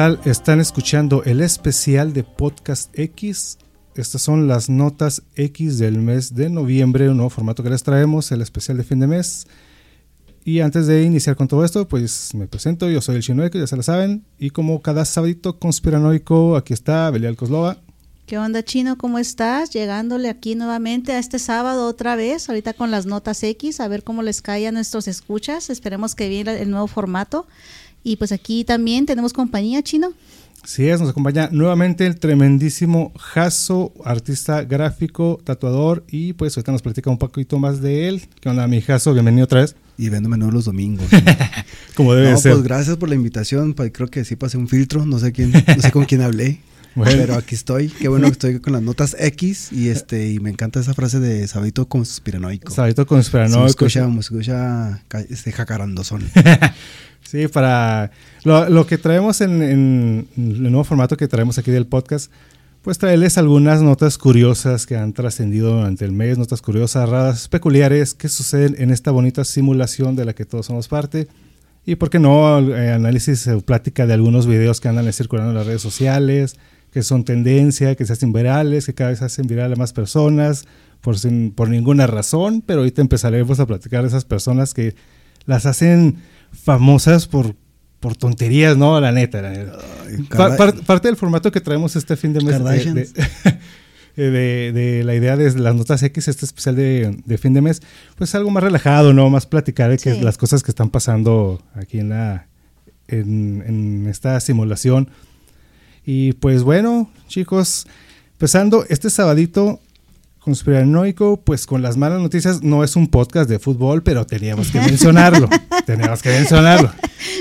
tal? Están escuchando el especial de Podcast X. Estas son las notas X del mes de noviembre, un nuevo formato que les traemos, el especial de fin de mes. Y antes de iniciar con todo esto, pues me presento, yo soy el Chinoeco, ya se lo saben. Y como cada sábado conspiranoico, aquí está Belial Coslova. ¿Qué onda, Chino? ¿Cómo estás? Llegándole aquí nuevamente a este sábado otra vez, ahorita con las notas X, a ver cómo les cae a nuestros escuchas. Esperemos que viene el nuevo formato. Y pues aquí también tenemos compañía, Chino. Sí, es, nos acompaña nuevamente el tremendísimo Jaso, artista gráfico, tatuador, y pues ahorita nos platica un poquito más de él. ¿Qué onda, mi Jaso? Bienvenido otra vez. Y vendo menú los domingos. Como debe ser. Pues gracias por la invitación, pues, creo que sí pasé un filtro, no sé quién, no sé con quién hablé. Pero aquí estoy, qué bueno que estoy con las notas X y este y me encanta esa frase de sabito conspiranoico. Sabito conspiranoico. Se escucha, me escucha este jacarandozón. Sí, para lo, que traemos en, el nuevo formato que traemos aquí del podcast, pues traerles algunas notas curiosas que han trascendido durante el mes, notas curiosas, raras, peculiares que suceden en esta bonita simulación de la que todos somos parte. Y por qué no, eh, análisis o plática de algunos videos que andan circulando en las redes sociales, que son tendencia, que se hacen virales, que cada vez se hacen virales más personas, por, sin, por ninguna razón, pero ahorita empezaremos a platicar de esas personas que las hacen famosas por, por tonterías, ¿no? La neta. parte del formato que traemos este fin de mes. De, de, la idea de las notas X, este especial de, fin de mes, pues algo más relajado, ¿no? Más platicar de que las cosas que están pasando aquí en la en, en esta simulación. Y pues bueno, chicos, empezando este sabadito conspiranoico, pues con las malas noticias, no es un podcast de fútbol, pero teníamos que mencionarlo. teníamos que mencionarlo.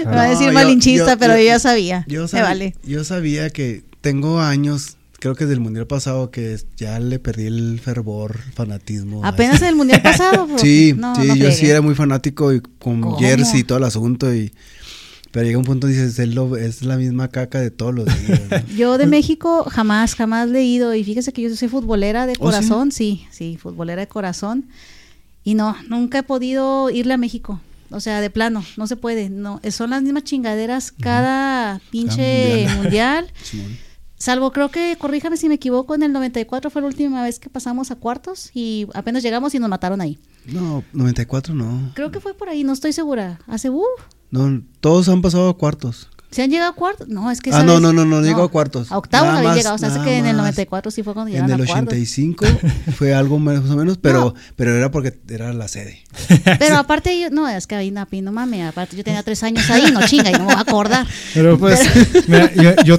Va a decir malinchista, pero yo, ya sabía. Yo, vale. yo sabía que tengo años creo que desde el mundial pasado que ya le perdí el fervor, fanatismo. Apenas en el mundial pasado. sí, sí, yo sí era muy fanático y con jersey y todo el asunto y pero llega un punto y dices, es, es la misma caca de todos los días. yo de México jamás, jamás he ido. Y fíjese que yo soy futbolera de ¿Oh, corazón, sí? sí, futbolera de corazón. Y no, nunca he podido irle a México. O sea, de plano, no se puede. No, son las mismas chingaderas cada pinche mundial. Salvo creo que, corríjame si me equivoco, en el 94 fue la última vez que pasamos a cuartos y apenas llegamos y nos mataron ahí. No, 94 no. Creo que fue por ahí, no estoy segura. Hace, uh, no, todos han pasado a cuartos. ¿Se han llegado a cuartos? No, es que. Ah, no, no, no, no, llegó a cuartos. A octavos habían llegado. O sea, hace que en el 94 sí fue cuando llegaron a cuartos. En el 85 fue algo más o menos, pero, pero era porque era la sede. Pero aparte, yo, no, es que ahí no, no mames. Aparte, yo tenía tres años ahí, no chinga, y no me voy a acordar. Pero pues, Mira, yo,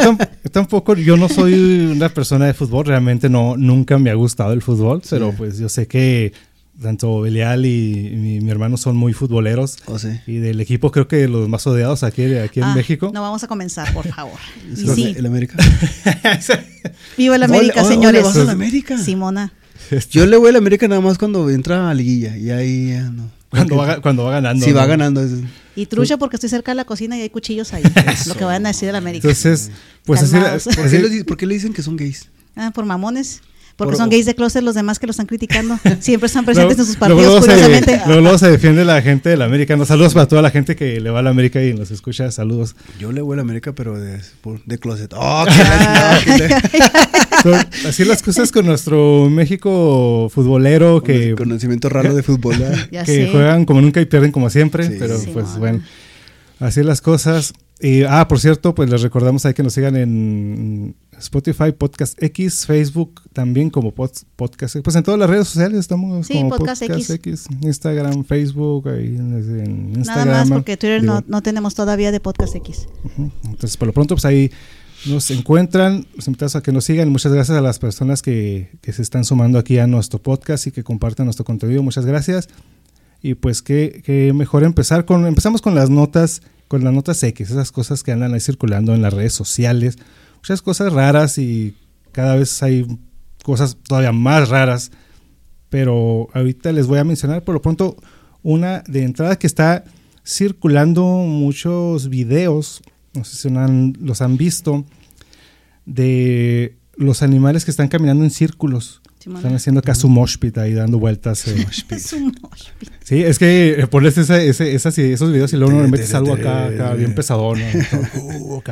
tampoco, yo no soy una persona de fútbol, realmente no, nunca me ha gustado el fútbol, pero pues yo sé que tanto Belial y mi, hermano son muy futboleros. Oh, y del equipo creo que los más odiados aquí, aquí en ah, México. No vamos a comenzar, por favor. sí. ¿El América? Viva el América, señores. ¿Vas a América? Simona. Yo le voy al América nada más cuando entra a liguilla y ahí ya no. Cuando va, cuando va ganando. Sí, va ganando. Y trucha porque estoy cerca de la cocina y hay cuchillos ahí. lo que van a decir del América. Entonces, pues así, ¿Por qué le dicen que son gays? Ah, por mamones. Porque son gays de closet los demás que lo están criticando. Siempre están presentes en sus partidos, curiosamente. luego, se defiende la gente del América. saludos para toda la gente que le va a la América y nos escucha. Saludos. Yo le voy a la América, pero de, de closet. ¡Oh, así las cosas con nuestro México futbolero. que Conocimiento raro de fútbol. que juegan como nunca y pierden como siempre. pero pues bueno, así las cosas. Y, ah, por cierto, pues les recordamos ahí que nos sigan en Spotify, Podcast X, Facebook también como Podcast Pues en todas las redes sociales estamos como Podcast, X. Instagram, Facebook, ahí en, Instagram. Nada más porque Twitter no, no, tenemos todavía de Podcast X. Entonces, por lo pronto, pues ahí nos encuentran, los invitamos a que nos sigan. Muchas gracias a las personas que, que se están sumando aquí a nuestro podcast y que comparten nuestro contenido. Muchas gracias. Y pues que, que mejor empezar con, empezamos con las notas con las notas X, esas cosas que andan ahí circulando en las redes sociales, muchas cosas raras y cada vez hay cosas todavía más raras, pero ahorita les voy a mencionar por lo pronto una de entrada que está circulando muchos videos, no sé si los han visto, de los animales que están caminando en círculos. Están haciendo acá su moshpit ahí dando vueltas. Eh. sí, es que eh, pones ese, ese, esas, esos videos y luego no metes algo acá, acá bien pesadón. Uh,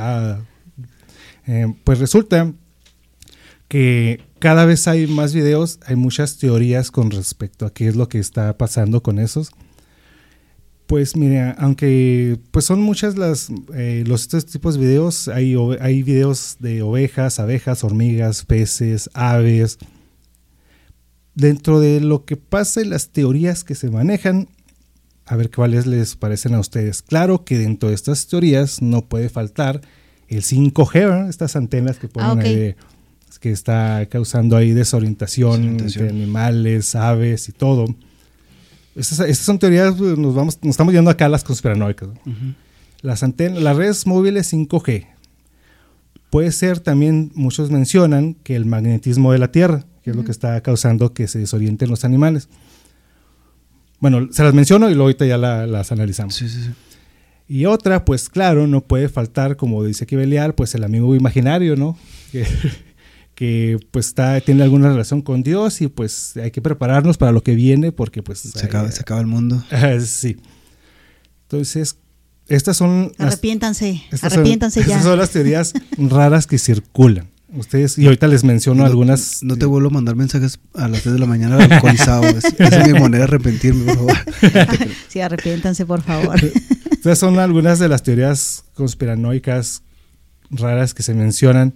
eh, pues resulta que cada vez hay más videos, hay muchas teorías con respecto a qué es lo que está pasando con esos. Pues mira, aunque pues son muchas las eh, los estos tipos de videos, hay, hay videos de ovejas, abejas, hormigas, peces, aves. Dentro de lo que pasa y las teorías que se manejan, a ver cuáles les parecen a ustedes. Claro que dentro de estas teorías no puede faltar el 5G, estas antenas que ponen ah, ahí que está causando ahí desorientación, entre animales, aves y todo. Estas, son teorías, pues, nos, vamos, nos estamos yendo acá a las conspiranoicas. Las antenas, las redes móviles 5G. Puede ser también, muchos mencionan, que el magnetismo de la Tierra, que es lo que está causando que se desorienten los animales. Bueno, se las menciono y luego ahorita ya las analizamos. Sí, sí, sí. Y otra, pues claro, no puede faltar, como dice aquí Belial, pues el amigo imaginario, ¿no? Que, que pues está, tiene alguna relación con Dios y pues hay que prepararnos para lo que viene porque pues... Se, acaba, se acaba el mundo. sí. Entonces, estas son... Arrepiéntanse, arrepiéntanse ya. Estas son las teorías raras que circulan. Ustedes, y ahorita les menciono algunas. No te vuelvo a mandar mensajes a las 3 de la mañana alcoholizado. esa es mi manera de arrepentirme, por favor. sí, arrepiéntanse, por favor. Estas son algunas de las teorías conspiranoicas raras que se mencionan.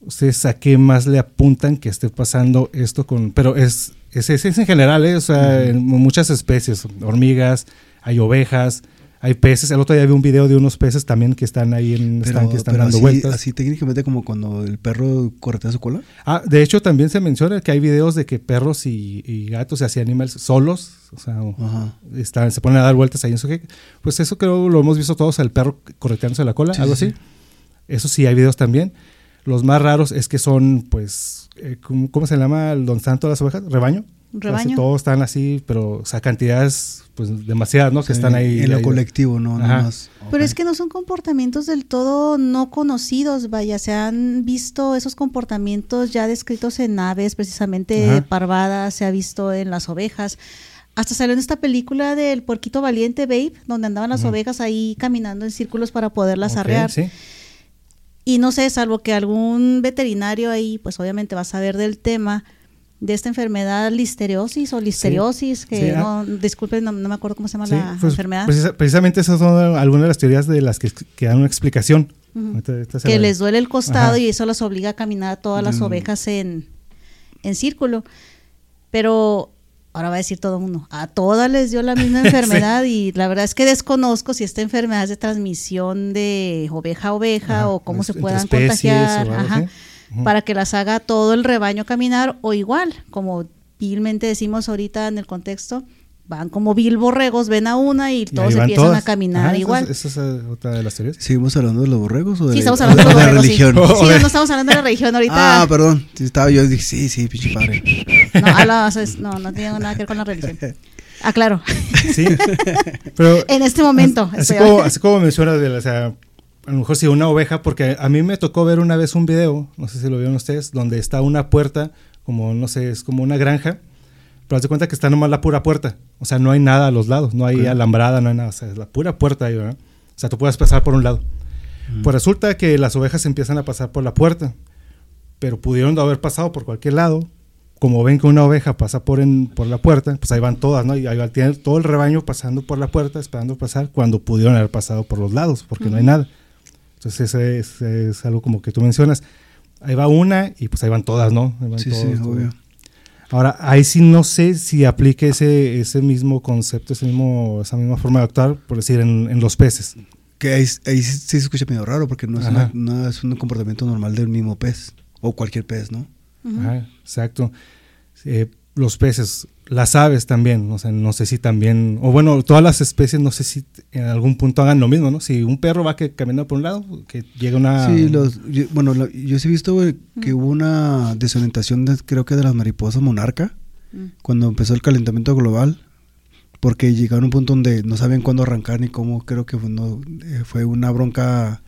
¿Ustedes a qué más le apuntan que esté pasando esto con...? Pero es, es, es en general, ¿eh? O sea, en muchas especies, hormigas, hay ovejas, hay peces. El otro día vi un video de unos peces también que están ahí en que están dando vueltas. Así técnicamente como cuando el perro corretea su cola. Ah, de hecho también se menciona que hay videos de que perros y, gatos y así animales solos, o sea, están, se ponen a dar vueltas ahí en su Pues eso creo lo hemos visto todos, el perro correteándose la cola, algo así. Eso sí, hay videos también. Los más raros es que son, pues, eh, ¿cómo, se llama el don santo de las ovejas? ¿Rebaño? Rebaño. todos están así, pero, o sea, cantidades, pues, demasiadas, ¿no? Que están ahí. En lo colectivo, ¿no? más. Pero es que no son comportamientos del todo no conocidos, vaya, se han visto esos comportamientos ya descritos en aves, precisamente parvadas, se ha visto en las ovejas. Hasta salió en esta película del Porquito Valiente, Babe, donde andaban las ovejas ahí caminando en círculos para poderlas arrear. Sí. Y no sé, salvo que algún veterinario ahí, pues obviamente va a saber del tema de esta enfermedad listeriosis o listeriosis, que no, disculpen, no, me acuerdo cómo se llama la pues, enfermedad. precisamente esas son algunas de las teorías de las que, dan una explicación. que les duele el costado y eso las obliga a caminar a todas las mm. ovejas en, en círculo. Pero ahora va a decir todo el mundo, a todas les dio la misma enfermedad y la verdad es que desconozco si esta enfermedad es de transmisión de oveja a oveja o cómo se puedan contagiar, para que las haga todo el rebaño caminar o igual, como vilmente decimos ahorita en el contexto, van como vil borregos, ven a una y todos empiezan a caminar igual. ¿Esa es, otra de las teorías? ¿Seguimos hablando de los borregos o de, sí, estamos hablando de, la religión? Sí. no, estamos hablando de la religión ahorita. Ah, perdón. Estaba yo dije, sí, sí, pinche padre. No, no, no tiene nada que ver con la religión. Ah, claro. Sí. Pero en este momento. Así, como, así como mencionas, o sea, a lo mejor si una oveja, porque a mí me tocó ver una vez un video, no sé si lo vieron ustedes, donde está una puerta, como, no sé, es como una granja, pero haz de cuenta que está nomás la pura puerta. O sea, no hay nada a los lados, no hay alambrada, no hay nada. O sea, es la pura puerta ahí, ¿verdad? O sea, tú puedes pasar por un lado. Pues resulta que las ovejas empiezan a pasar por la puerta, pero pudieron haber pasado por cualquier lado. Como ven que una oveja pasa por, en, por la puerta, pues ahí van todas, ¿no? Y ahí va, tienen todo el rebaño pasando por la puerta, esperando pasar, cuando pudieron haber pasado por los lados, porque no hay nada. Entonces, ese es, algo como que tú mencionas. Ahí va una y pues ahí van todas, ¿no? sí, sí, obvio. Ahora, ahí sí no sé si aplique ese, ese mismo concepto, ese mismo, esa misma forma de actuar, por decir, en, los peces. Que ahí, sí se escucha medio raro porque no es, un comportamiento normal del mismo pez o cualquier pez, ¿no? Ajá, exacto. Eh, los peces, las aves también, o sea, no sé si también, o bueno, todas las especies, no sé si en algún punto hagan lo mismo, ¿no? Si un perro va que, caminando por un lado, que llega una... Sí, los, bueno, yo sí he visto que hubo una desorientación, de, creo que de las mariposas monarca, mm. cuando empezó el calentamiento global, porque llegaron a un punto donde no sabían cuándo arrancar ni cómo, creo que fue, eh, fue una bronca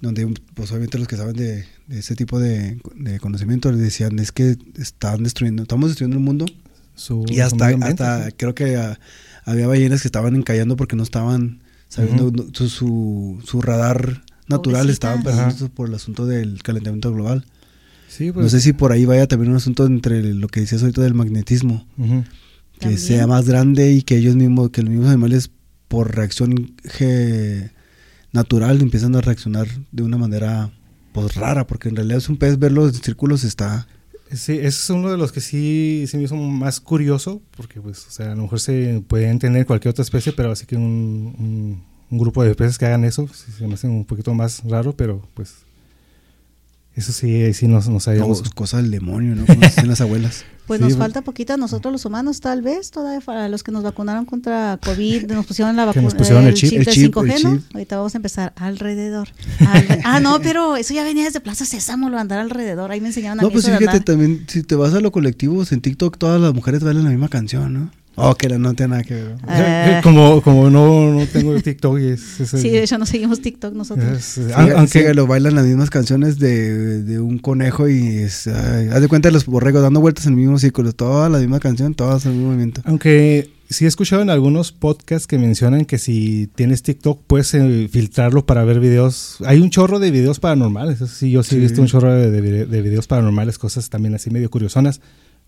donde pues obviamente los que saben de, ese tipo de, conocimiento les decían es que están destruyendo, estamos destruyendo el mundo y hasta, hasta creo que ah, había ballenas que estaban encallando porque no estaban sabiendo su, su, radar natural estaba perdiendo por el asunto del calentamiento global. no pues. sé si por ahí vaya también un asunto entre lo que decías ahorita del magnetismo, que sea más grande y que ellos mismos, que los mismos animales por reacción natural empiezan a reaccionar de una manera pues rara, porque en realidad es un pez verlo en círculos está... Sí, ese es uno de los que sí se me hizo más curioso, porque pues, o sea, a lo mejor se puede entender cualquier otra especie, pero así que un, un, grupo de peces que hagan eso, se me hace un poquito más raro, pero pues eso sí, sí nos, nos sabíamos. cosa del demonio, ¿no? Como dicen las abuelas. Pues nos falta poquito a nosotros los humanos, tal vez, todavía para los que nos vacunaron contra COVID, nos pusieron la vacuna, el, chip, el chip, 5G, ¿no? Ahorita vamos a empezar alrededor. ah, no, pero eso ya venía desde Plaza Sésamo, lo andar alrededor, ahí me enseñaron a No, pues fíjate, también, si te vas a lo colectivo, en TikTok todas las mujeres bailan la misma canción, ¿no? Oh, que no tiene nada que ver. Eh. Como, como no, no tengo TikTok. Y es, sí, de hecho no seguimos TikTok nosotros. aunque lo bailan las mismas canciones de, de un conejo y es, haz de cuenta de los borregos dando vueltas en el mismo círculo. Toda la misma canción, todas en el mismo movimiento. Aunque sí he escuchado en algunos podcasts que mencionan que si tienes TikTok puedes eh, filtrarlo para ver videos. Hay un chorro de videos paranormales. Sí, yo sí, he visto un chorro de, de, de videos paranormales, cosas también así medio curiosonas.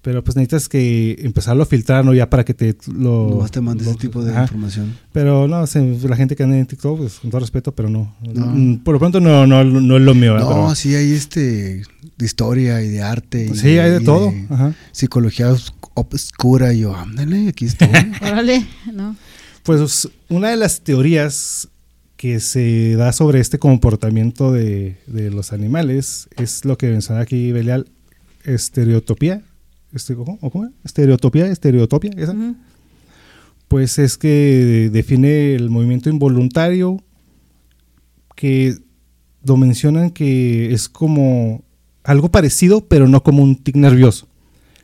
Pero pues necesitas que empezarlo a filtrar, ¿no? Ya para que te lo... No te mandes ese tipo de información. Pero no, la gente que anda en TikTok, pues con todo respeto, pero no. Mm, por lo pronto no, no, no es lo mío. No, sí hay este de historia y de arte. sí, hay de todo. Psicología oscura y yo, ándale, aquí estoy. Órale, ¿no? Pues una de las teorías que se da sobre este comportamiento de, de los animales es lo que menciona aquí Belial, estereotopía este, ¿cómo? ¿cómo? Estereotopía, estereotopia, esa. Pues es que define el movimiento involuntario que lo mencionan que es como algo parecido, pero no como un tic nervioso.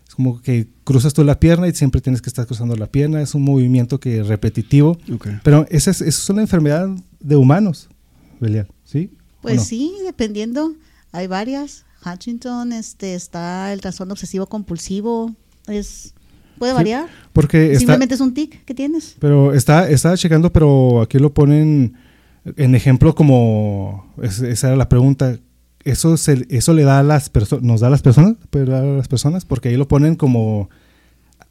Es como que cruzas tú la pierna y siempre tienes que estar cruzando la pierna. Es un movimiento que es repetitivo. Pero esa es, es, una enfermedad de humanos, Belial, ¿sí? Pues sí, dependiendo. Hay varias. Huntington, este, está el trastorno obsesivo compulsivo, es puede variar. porque simplemente es un tic que tienes. Pero está estaba checando, pero aquí lo ponen en ejemplo como esa era la pregunta. Eso se, eso le da a las personas, nos da a las personas, dar a las personas, porque ahí lo ponen como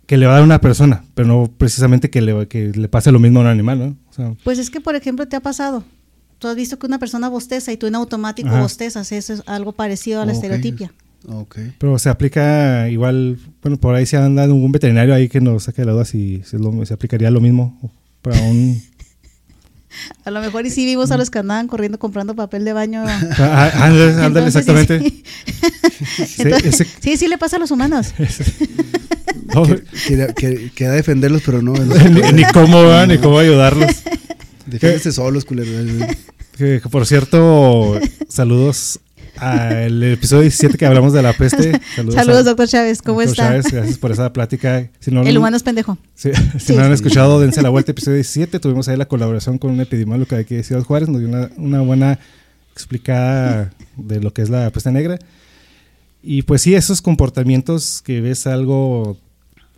que le va a dar a una persona, pero no precisamente que le, que le pase lo mismo a un animal, ¿no? pues es que, por ejemplo, te ha pasado tú has visto que una persona bosteza y tú en automático bostezas, eso es algo parecido a la estereotipia. Pero se aplica igual, bueno, por ahí se han dado un veterinario ahí que nos saque la duda si se, se aplicaría lo mismo para un... A lo mejor y sí vimos a los que andaban corriendo comprando papel de baño. Ah, ah, ándale, exactamente. Sí. sí, le pasa a los humanos. queda, defenderlos, pero no. ni, cómo, ni cómo ayudarlos. Defiéndese solos, culero. Que, por cierto, saludos al episodio 17 que hablamos de la peste. Saludos, doctor Chávez, ¿cómo está? Chávez, gracias por esa plática. el humano es pendejo. si no han escuchado, dense la vuelta, episodio 17. Tuvimos ahí la colaboración con un epidemiólogo de aquí de Ciudad Juárez, nos dio una, una buena explicada de lo que es la peste negra. Y pues sí, esos comportamientos que ves algo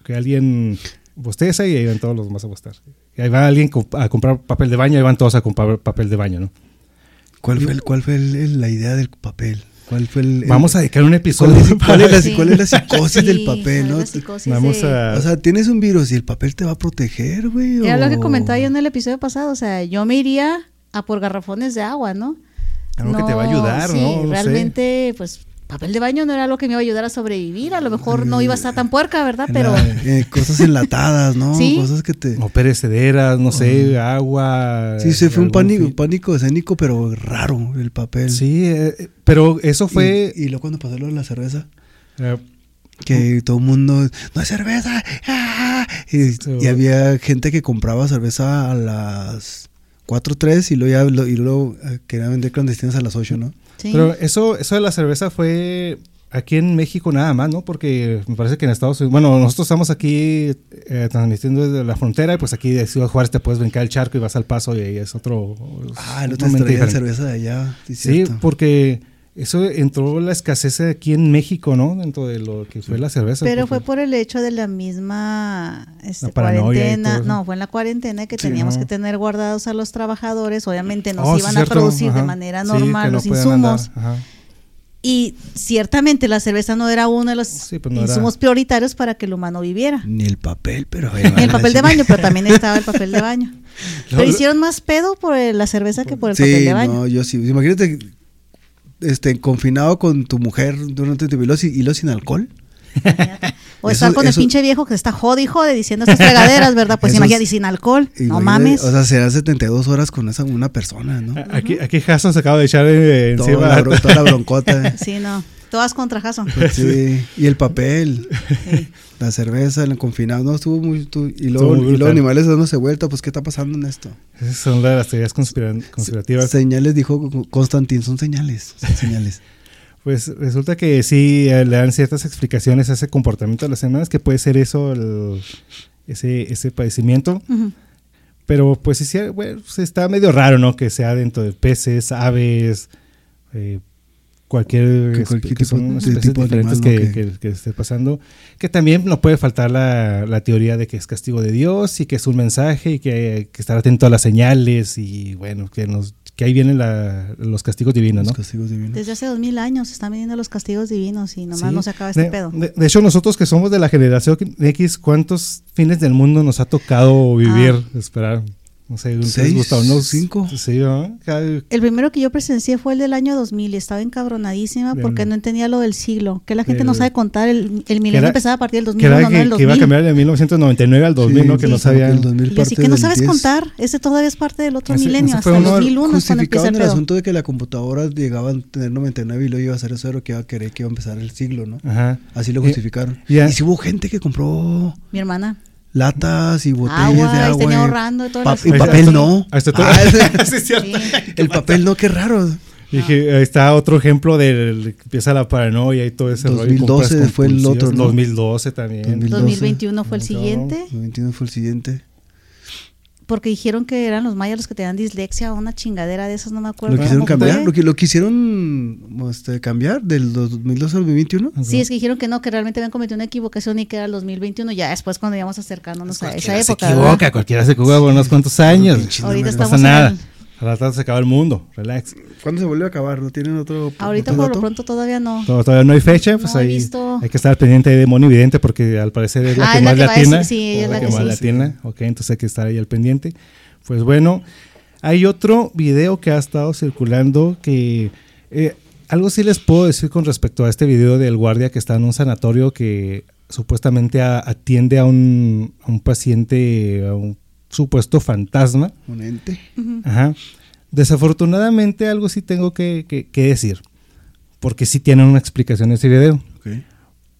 que alguien bosteza y ahí van todos los demás a bostar. Y ahí va alguien a comprar papel de baño, y van todos a comprar papel de baño, ¿no? ¿Cuál fue, el, cuál fue la idea del papel? ¿Cuál fue el, Vamos a dedicar un episodio. ¿Cuál es, la, psicosis del papel? ¿no? Vamos a... O sea, tienes un virus y el papel te va a proteger, güey. Era lo que comentaba yo en el episodio pasado. O sea, yo me iría a por garrafones de agua, ¿no? Algo que te va a ayudar, ¿no? realmente, pues papel de baño no era algo que me iba a ayudar a sobrevivir. A lo mejor no iba a estar tan puerca, ¿verdad? Pero. Eh, cosas enlatadas, ¿no? ¿Sí? Cosas que te. O perecederas, no sé, agua. Sí, sí, fue un pánico, pánico escénico, pero raro el papel. Sí, eh, pero eso fue. ¿Y, luego cuando pasó lo de la cerveza? Eh, Que todo el mundo, no hay cerveza. ¡ah! Y, So- y había gente que compraba cerveza a las 4, 3 y luego, ya, lo- y luego eh, querían vender clandestinas a las 8, ¿no? Sí. Pero eso, eso de la cerveza fue aquí en México nada más, ¿no? Porque me parece que en Estados Unidos, bueno, nosotros estamos aquí eh, transmitiendo desde la frontera y pues aquí de Ciudad Juárez te puedes brincar el charco y vas al paso y ahí es otro... Ah, no te traían cerveza de allá. Sí, porque eso entró la escasez aquí en México, ¿no? Dentro de lo que fue la cerveza. Pero fue por el hecho de la misma este, La cuarentena. No, fue en la cuarentena que Sí, teníamos no. que tener guardados a los trabajadores. Obviamente nos Oh, sí, iban cierto, a producir de manera Sí, normal los insumos. Y ciertamente la cerveza no era uno de los Sí, pues no era- insumos prioritarios para que el humano viviera. Ni el papel, pero... Ni el papel de baño, pero también estaba el papel de baño. Pero hicieron más pedo por la cerveza que por el Sí, papel de baño. no, yo sí. Imagínate, este, confinado con tu mujer durante tu y, y lo sin alcohol. O Eso- estar con eso- el pinche viejo que está jode y jode diciendo estas fregaderas, ¿verdad? Pues imagínate, sin alcohol. No mames. O sea, serán 72 horas con esa una persona, ¿no? Aquí, aquí Jason se acaba de echar eh, Toda encima. la, toda la broncota. Sí, no. Todas contra Jason. sí. Y el papel, Sí. la cerveza, el confinado. No, estuvo muy... estuvo- y, Estuvo luego, muy y luego brutal. animales dándose vuelta. Pues, ¿qué está pasando en esto? Esas son de las teorías conspirativas. Señales, dijo Constantín, son señales. Son señales. Pues resulta que sí eh, le dan ciertas explicaciones a ese comportamiento de las semanas, que puede ser eso, el- ese, ese padecimiento. Pero pues sí, bueno, pues, está medio raro, ¿no? Que sea dentro de peces, aves, eh, cualquier, cualquier que tipo- son de especies tipo de diferentes animal, que, ¿no? que- que esté pasando. Que también no puede faltar la, la teoría de que es castigo de Dios y que es un mensaje y que hay que estar atento a las señales y bueno, que, nos, que ahí vienen la- los castigos divinos, ¿no? Los castigos divinos. Desde hace dos mil años están viniendo los castigos divinos y nomás Sí. no se acaba este de, pedo. De, de hecho, nosotros que somos de la generación X, ¿cuántos fines del mundo nos ha tocado vivir, esperar? No sé, ¿les Seis, gusta unos cinco. Sí, ¿no? El primero que yo presencié fue el del año 2000 y estaba encabronadísima Del- porque no entendía lo del siglo. Que la gente no sabe contar. El, el milenio era- empezaba a partir del que, era 2001, no que, del que iba a 2000. cambiar de 1999 al 2000, Sí, ¿no? Que no sí, porque sabían. el 2000 Y así que no del sabes 10. contar. Ese todavía es parte del otro Ese- milenio. ese Hasta el uno- 2001 es cuando empieza el el pedo. asunto de que la computadora llegaban a tener 99 y luego iba a ser eso de lo que iba a querer que iba a empezar el siglo, ¿no? Ajá. Así lo justificaron. ya- Y si hubo gente que compró Mi hermana. Latas y botellas Agua, de agua. tenía ahorrando todo pa- el y papel no. Ahí está todo. Ah, Sí, es cierto. Sí. el papel no, qué raro. Y dije, ahí está otro ejemplo de que empieza la paranoia y todo ese rollo. 2012 compras fue el otro, ¿no? 2012 también. 2012. 2021 fue el siguiente. 2021 fue el siguiente. Porque dijeron que eran los mayas los que tenían dislexia o una chingadera de esas, no me acuerdo. Lo quisieron cambiar, fue. lo, que- lo quisieron este, cambiar del 2012 al 2021. Sí, es que dijeron que no, que realmente habían cometido una equivocación y que era el 2021. Ya después, cuando íbamos acercándonos a esa Cualquiera se época. equivoca, ¿verdad? cualquiera se equivoca por unos cuantos años. Ahorita. No estamos pasa nada. en se acaba el mundo. Relax. ¿Cuándo se vuelve a acabar? ¿No tienen otro Ahorita otro por dato? lo pronto todavía no. Todo- Todavía no hay fecha, pues No he ahí visto. hay que estar pendiente de Moni Vidente porque al parecer es la Ah, que es la más que va a latina. decir, sí, ella es la que más latina. Ok, entonces hay que estar ahí al pendiente. Pues bueno, hay otro video que ha estado circulando que eh, algo sí les puedo decir con respecto a este video del guardia que está en un sanatorio que supuestamente a- atiende a un, a un paciente, a un supuesto fantasma. Un ente. Ajá. Desafortunadamente algo sí tengo que, que- que decir, porque sí tienen una explicación ese video, Ok.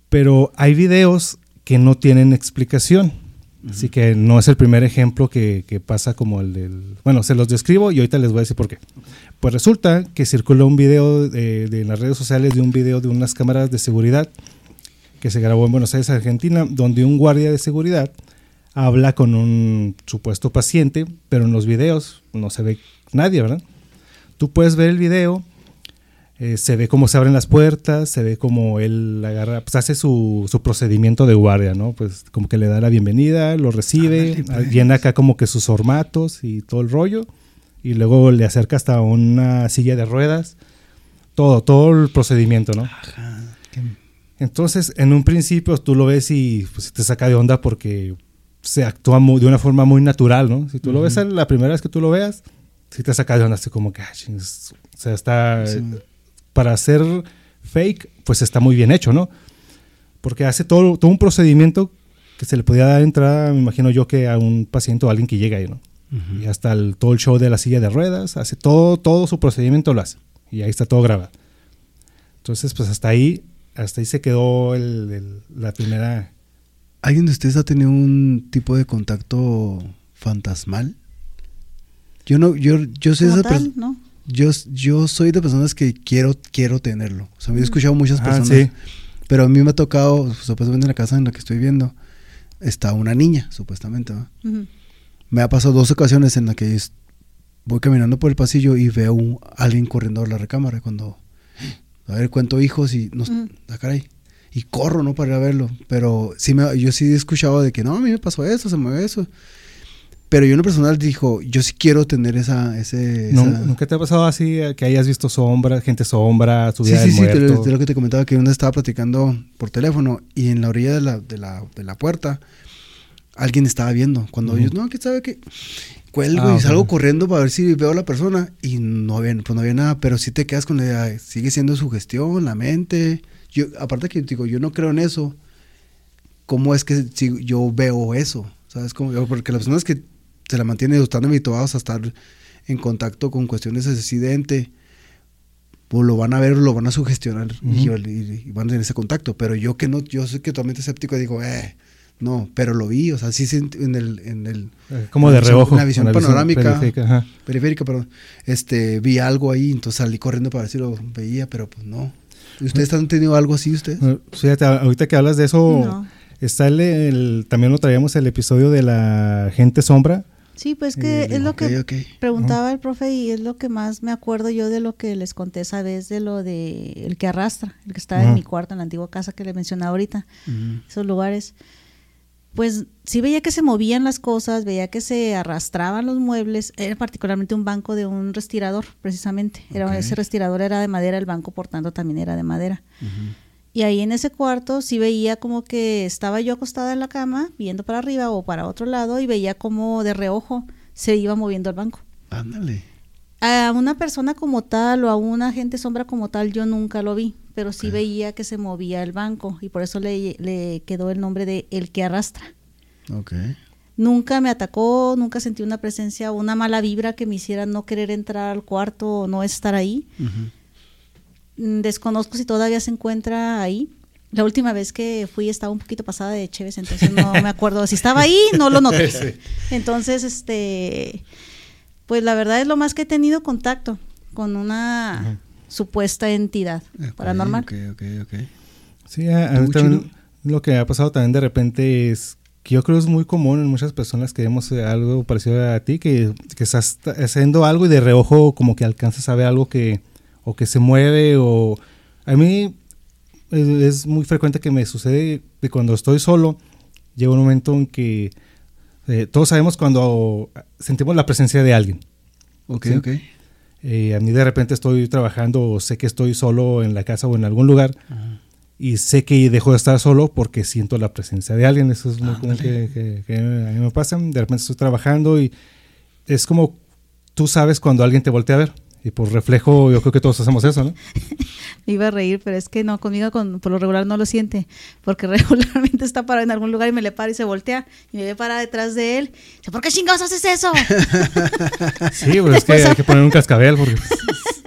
pero hay videos que no tienen explicación, así que no es el primer ejemplo que, que pasa como el del... Bueno, se los describo y ahorita les voy a decir por qué. Pues resulta que circuló un video de, de en las redes sociales de un video de unas cámaras de seguridad que se grabó en Buenos Aires, Argentina, donde un guardia de seguridad habla con un supuesto paciente, pero en los videos no se ve nadie, ¿verdad? Tú puedes ver el video, eh, se ve cómo se abren las puertas, se ve cómo él agarra, pues hace su, su procedimiento de guardia, ¿no? Pues como que le da la bienvenida, lo recibe, Ándale, pues. llena acá como que sus formatos y todo el rollo, y luego le acerca hasta una silla de ruedas, todo, todo el procedimiento, ¿no? Ajá. Entonces, en un principio tú lo ves y pues, te saca de onda porque se actúa muy- de una forma muy natural, ¿no? Si tú lo ves la primera vez que tú lo veas, sí te saca de onda, así como que, ah, o sea, está, Sí. para hacer fake, pues está muy bien hecho, ¿no? Porque hace todo, todo un procedimiento que se le podía dar entrada, me imagino yo, que a un paciente o a alguien que llega ahí, ¿no? Y hasta el, todo el show de la silla de ruedas, hace todo, todo su procedimiento lo hace. Y ahí está todo grabado. Entonces, pues hasta ahí hasta ahí se quedó el- el- la primera... ¿Alguien de ustedes ha tenido un tipo de contacto fantasmal? Yo no, yo, yo soy esa tal, pers- ¿no? yo, yo soy de personas que quiero, quiero tenerlo. O sea, me he escuchado muchas Ah, personas. sí. Pero a mí me ha tocado, supuestamente en la casa en la que estoy viendo, está una niña, supuestamente. Ujú. Me ha pasado dos ocasiones en las que voy caminando por el pasillo y veo un- a alguien corriendo a la recámara. Cuando, a ver, cuento hijos y nos, ah, caray. Y corro, ¿no? Para ir a verlo. Pero sí me, yo sí he escuchado de que no, a mí me pasó eso, se mueve eso. Pero yo en lo personal dijo, yo sí quiero tener esa... Ese, ¿Nu- esa- ¿Nunca te ha pasado así eh, que hayas visto sombra, gente sombra, Sí, subida sí, sí, te, muerto? lo- que te comentaba que una estaba platicando por teléfono y en la orilla de la, de la, de la puerta alguien estaba viendo. Cuando Ujú. yo, no, ¿qué sabe qué? Cuelgo Ah, y salgo ok. corriendo para ver si veo a la persona y no había, pues no había nada, pero sí te quedas con la idea, sigue siendo su gestión, la mente. Yo, aparte que digo, yo no creo en eso, ¿cómo es que si yo veo eso? ¿Sabes cómo? Porque las personas que se la mantienen están habituados a estar en contacto con cuestiones de accidente, pues lo van a ver, lo van a sugestionar y, Ujú. y- y van a tener ese contacto. Pero yo que no, yo soy que totalmente escéptico, digo, eh, no, pero lo vi, o sea, sí en el, en el Eh, Como de la visión- reojo. la visión en panorámica. periférica, ajá. periférica, perdón, este, vi algo ahí, entonces salí corriendo para ver si lo veía, pero pues no. ¿Y ¿Ustedes han tenido algo así ustedes? Eh, Fíjate, ahorita que hablas de eso, No. está el, el- también lo traíamos el episodio de la gente sombra. Sí, pues que Eh, es lo que preguntaba el profe y es lo que más me acuerdo yo de lo que les conté esa vez de lo de el que arrastra, el que estaba en mi cuarto, en la antigua casa que le mencionaba ahorita, esos lugares. Pues sí veía que se movían las cosas, veía que se arrastraban los muebles, era particularmente un banco de un respirador, precisamente. Era. Ese respirador era de madera, el banco por tanto también era de madera. Y ahí en ese cuarto sí veía como que estaba yo acostada en la cama, viendo para arriba o para otro lado, y veía como de reojo se iba moviendo el banco. Ándale. A una persona como tal o a una gente sombra como tal yo nunca lo vi, pero sí veía que se movía el banco y por eso le, le quedó el nombre de el que arrastra. Ok. Nunca me atacó, nunca sentí una presencia o una mala vibra que me hiciera no querer entrar al cuarto o no estar ahí. Desconozco si todavía se encuentra ahí. La última vez que fui estaba un poquito pasada de Chévez, entonces no me acuerdo. Si estaba ahí, no lo noté. Sí. Entonces, este, pues la verdad es lo más que he tenido contacto con una Ajá. supuesta entidad paranormal. Ok, ok, ok. Sí, a- a mí ¿Tú, también lo que ha pasado también de repente es que yo creo es muy común en muchas personas que vemos eh, algo parecido a ti, que, que estás haciendo algo y de reojo como que alcanzas a ver algo que o que se mueve o a mí es, es muy frecuente que me sucede que cuando estoy solo llega un momento en que eh, todos sabemos cuando sentimos la presencia de alguien. Ok, Sí. ok. Eh, a mí de repente estoy trabajando o sé que estoy solo en la casa o en algún lugar Ajá. y sé que dejo de estar solo porque siento la presencia de alguien. Eso es muy común que, que- que a mí me pasa. De repente estoy trabajando y es como tú sabes cuando alguien te voltea a ver. Y por reflejo, yo creo que todos hacemos eso, ¿no? Me iba a reír, pero es que no, conmigo con, por lo regular no lo siente, porque regularmente está parado en algún lugar y me le para y se voltea y me ve para detrás de él. Dice, ¿por qué chingados haces eso? Sí, pero es que hay que poner un cascabel porque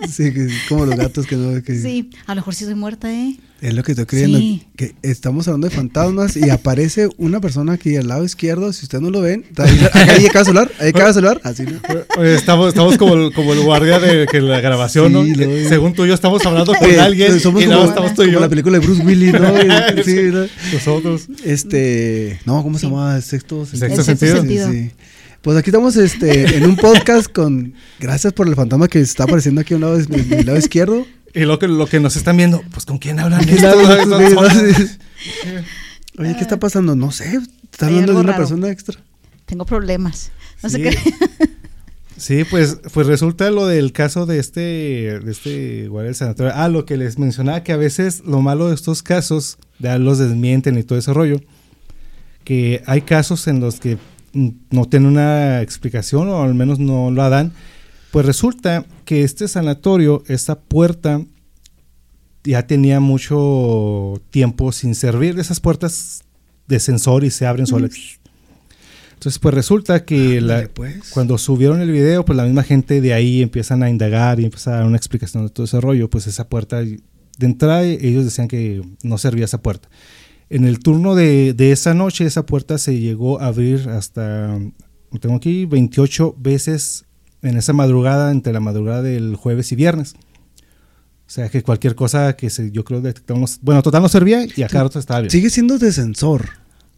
Sí, como los gatos que no... Que Sí, a lo mejor sí soy muerta, ¿eh? Es lo que estoy creyendo. Sí. Que estamos hablando de fantasmas y aparece una persona aquí al lado izquierdo. Si ustedes no lo ven, ahí, acaba de celular, ahí acaba de celular. Así, ¿no? Estamos, estamos como, el, como el guardia de que la grabación, ¿no? Sí, Que lo- Según tú y yo estamos hablando con alguien somos y como, no estamos tú y como yo. la película de Bruce Willis, ¿no? Sí, ¿no? Nosotros. Este, no, ¿cómo se llama? Sexto, Sexto sexto sentido. sentido. Sí, sí. Pues aquí estamos este, en un podcast con. Gracias por el fantasma que está apareciendo aquí a un lado, de mi lado izquierdo. Y lo que, lo que nos están viendo, pues ¿con quién hablan? ¿Quién estos? Oye, ¿qué está pasando? No sé. Está hablando de una raro. persona extra. Tengo problemas. No sé Sí. qué. Sí, pues, pues resulta lo del caso de este, de este guardia del sanatorio. Ah, lo que les mencionaba, que a veces lo malo de estos casos, ya los desmienten y todo ese rollo, que hay casos en los que no tienen una explicación o al menos no la dan. Pues resulta que este sanatorio, esta puerta, ya tenía mucho tiempo sin servir. Esas puertas de sensor y se abren solas. Entonces, pues resulta que la, pues. cuando subieron el video, pues la misma gente de ahí empiezan a indagar y empiezan a dar una explicación de todo ese rollo. Pues esa puerta De entrada ellos decían que no servía esa puerta. En el turno de, de esa noche esa puerta se llegó a abrir hasta, tengo aquí, 28 veces en esa madrugada, entre la madrugada del jueves y viernes. O sea que cualquier cosa que se, yo creo detectamos, bueno, total no servía y acá rato estaba bien. Sigue siendo de sensor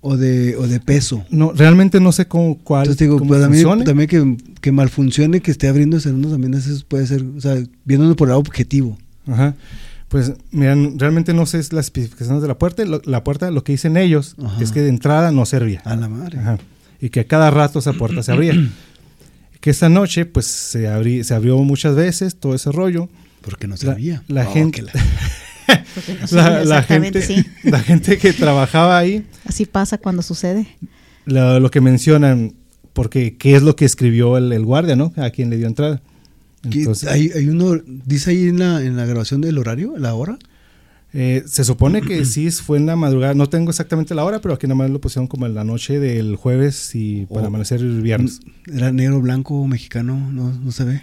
o de, o de peso. No, realmente no sé cómo, cuál Entonces digo, cómo pues también, funcione. también que, que malfuncione, que esté abriendo segundo también eso puede ser, o sea, viéndolo por el lado objetivo. Ajá. Pues miran, realmente no sé las especificaciones de la puerta. Lo, la puerta, lo que dicen ellos, Ajá. es que de entrada no servía. A la madre. Ajá. Y que a cada rato esa puerta se abría. que esa noche, pues se, abrí, se abrió muchas veces todo ese rollo. Porque no La- sabía. la Oh, gente- que la- Porque no La, la gente, sí. la gente que trabajaba ahí, Así pasa cuando sucede. lo, lo que mencionan, porque qué es lo que escribió el, el guardia, ¿no? A quien le dio entrada. ¿Qué- Entonces, hay, hay uno, dice ahí en la, en la grabación del horario, la hora. Eh, se supone que sí fue en la madrugada, no tengo exactamente la hora, pero aquí nada más lo pusieron como en la noche del jueves y para Oh. amanecer el viernes. Era negro, blanco, mexicano, no, no se ve.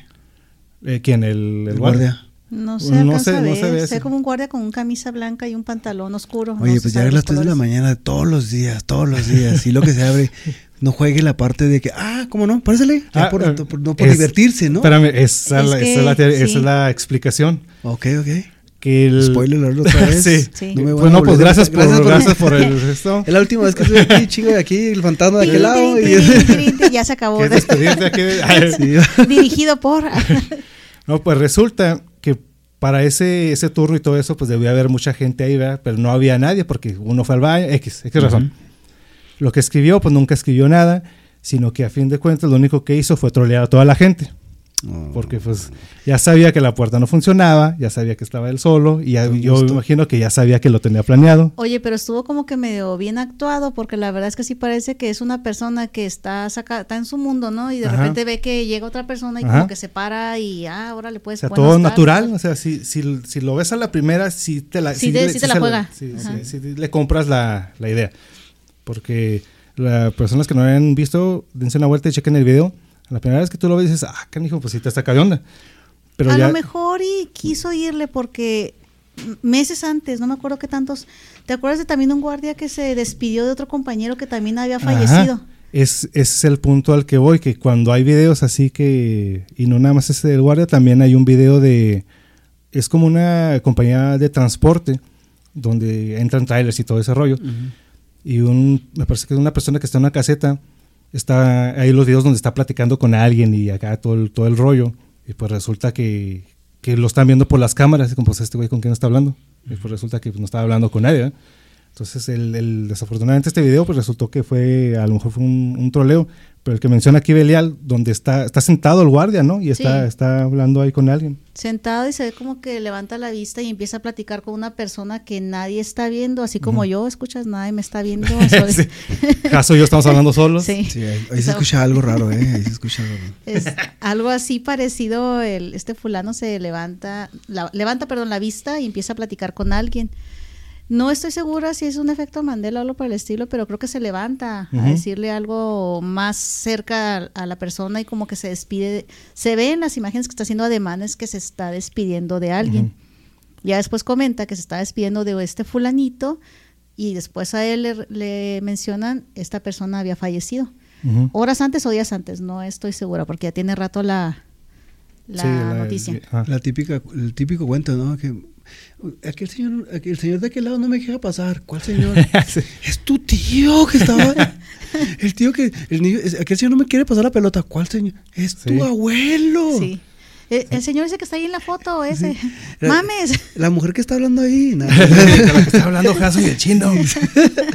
Eh, ¿Quién? ¿El, el El guardia? guardia. No se No alcanza sé- a no se ve ve como un guardia con un camisa blanca y un pantalón oscuro. Oye, no pues ya a las los 3 de la mañana, todos los días, todos los días. Y lo que se abre, no juegue la parte de que, ah, ¿cómo no? Párasele. Ya Ah, por, eh, por- no por es- divertirse, ¿no? Espérame, esa, Es la- que, esa la, es la explicación. Ok, ok. Que el, Spoiler otra vez. sí. Sí. No me a bueno, pues volver a- gracias por, gracias por- gracias por el resto. Es la última vez que estoy aquí, chingo, de aquí, el fantasma de aquel lado. Y- Ya se acabó. ¿Quieres despedirte aquí de- Sí. Dirigido por. No, pues resulta que para ese, ese turno y todo eso, pues debía haber mucha gente ahí, ¿verdad? Pero no había nadie porque uno fue al baño, X, X razón. Lo que escribió, pues nunca escribió nada, sino que a fin de cuentas lo único que hizo fue trolear a toda la gente. Oh. Porque pues ya sabía que la puerta no funcionaba, ya sabía que estaba él solo, y ya- yo me imagino que ya sabía que lo tenía planeado. Oye, pero estuvo como que medio bien actuado, porque la verdad es que sí parece que es una persona que está saca, está en su mundo, ¿no? Y de Ajá. repente ve que llega otra persona y Ajá. como que se para y ah, ahora le O puedes sea, buenas todo tardes. natural, o sea, si, si, si lo ves a la primera, sí te la, Sí te- sí te la juega. le compras la, la idea. Porque las personas que no hayan visto, dense una vuelta y chequen el video. La primera vez que tú lo ves dices, ah, canijo, pues sí te saca de onda. Pero a ya, lo mejor y quiso irle porque meses antes, no me acuerdo qué tantos. ¿Te acuerdas de también un guardia que se despidió de otro compañero que también había Ajá. fallecido? Es, ese es el punto al que voy, que cuando hay videos así que, y no nada más ese del guardia, también hay un video de, es como una compañía de transporte, donde entran trailers y todo ese rollo. Y un, me parece que es una persona que está en una caseta, está ahí los videos donde está platicando con alguien y acá todo el, todo el rollo. Y pues resulta que, que lo están viendo por las cámaras, y como pues este güey con quién está hablando. Y pues resulta que pues, no estaba hablando con nadie. ¿verdad? Entonces, el, el- desafortunadamente este video pues resultó que fue, a lo mejor fue un, un troleo, pero el que menciona aquí Belial, donde está, está sentado el guardia, ¿no? Y está, Sí. está hablando ahí con alguien. Sentado y se ve como que levanta la vista y empieza a platicar con una persona que nadie está viendo, así como yo, escuchas, nadie me está viendo. Sí. Caso yo estamos hablando solos. Sí. Sí, ahí, ahí se So- escucha algo raro, ¿eh? Ahí se escucha algo. Es algo así parecido, el, este fulano se levanta, la- levanta, perdón, la vista y empieza a platicar con alguien. No estoy segura si es un efecto Mandela o algo por el estilo, pero creo que se levanta a decirle algo más cerca a, a la persona y como que se despide. Se ve en las imágenes que está haciendo ademanes que se está despidiendo de alguien. Ya después comenta que se está despidiendo de este fulanito y después a él le, le mencionan esta persona había fallecido. Horas antes o días antes, no estoy segura, porque ya tiene rato la, la Sí, la- noticia. ah. La típica, el típico cuento, ¿no? Que aquel señor, el señor de aquel lado no me deja pasar. ¿Cuál señor? Sí. es tu tío que estaba. el tío que, el niño, aquel señor no me quiere pasar la pelota. ¿Cuál señor? Es Sí. tu abuelo. Sí. El, señor ese que está ahí en la foto, ese. Sí. Mames. La mujer que está hablando ahí. nada. De lo que está hablando Jaso y el chino.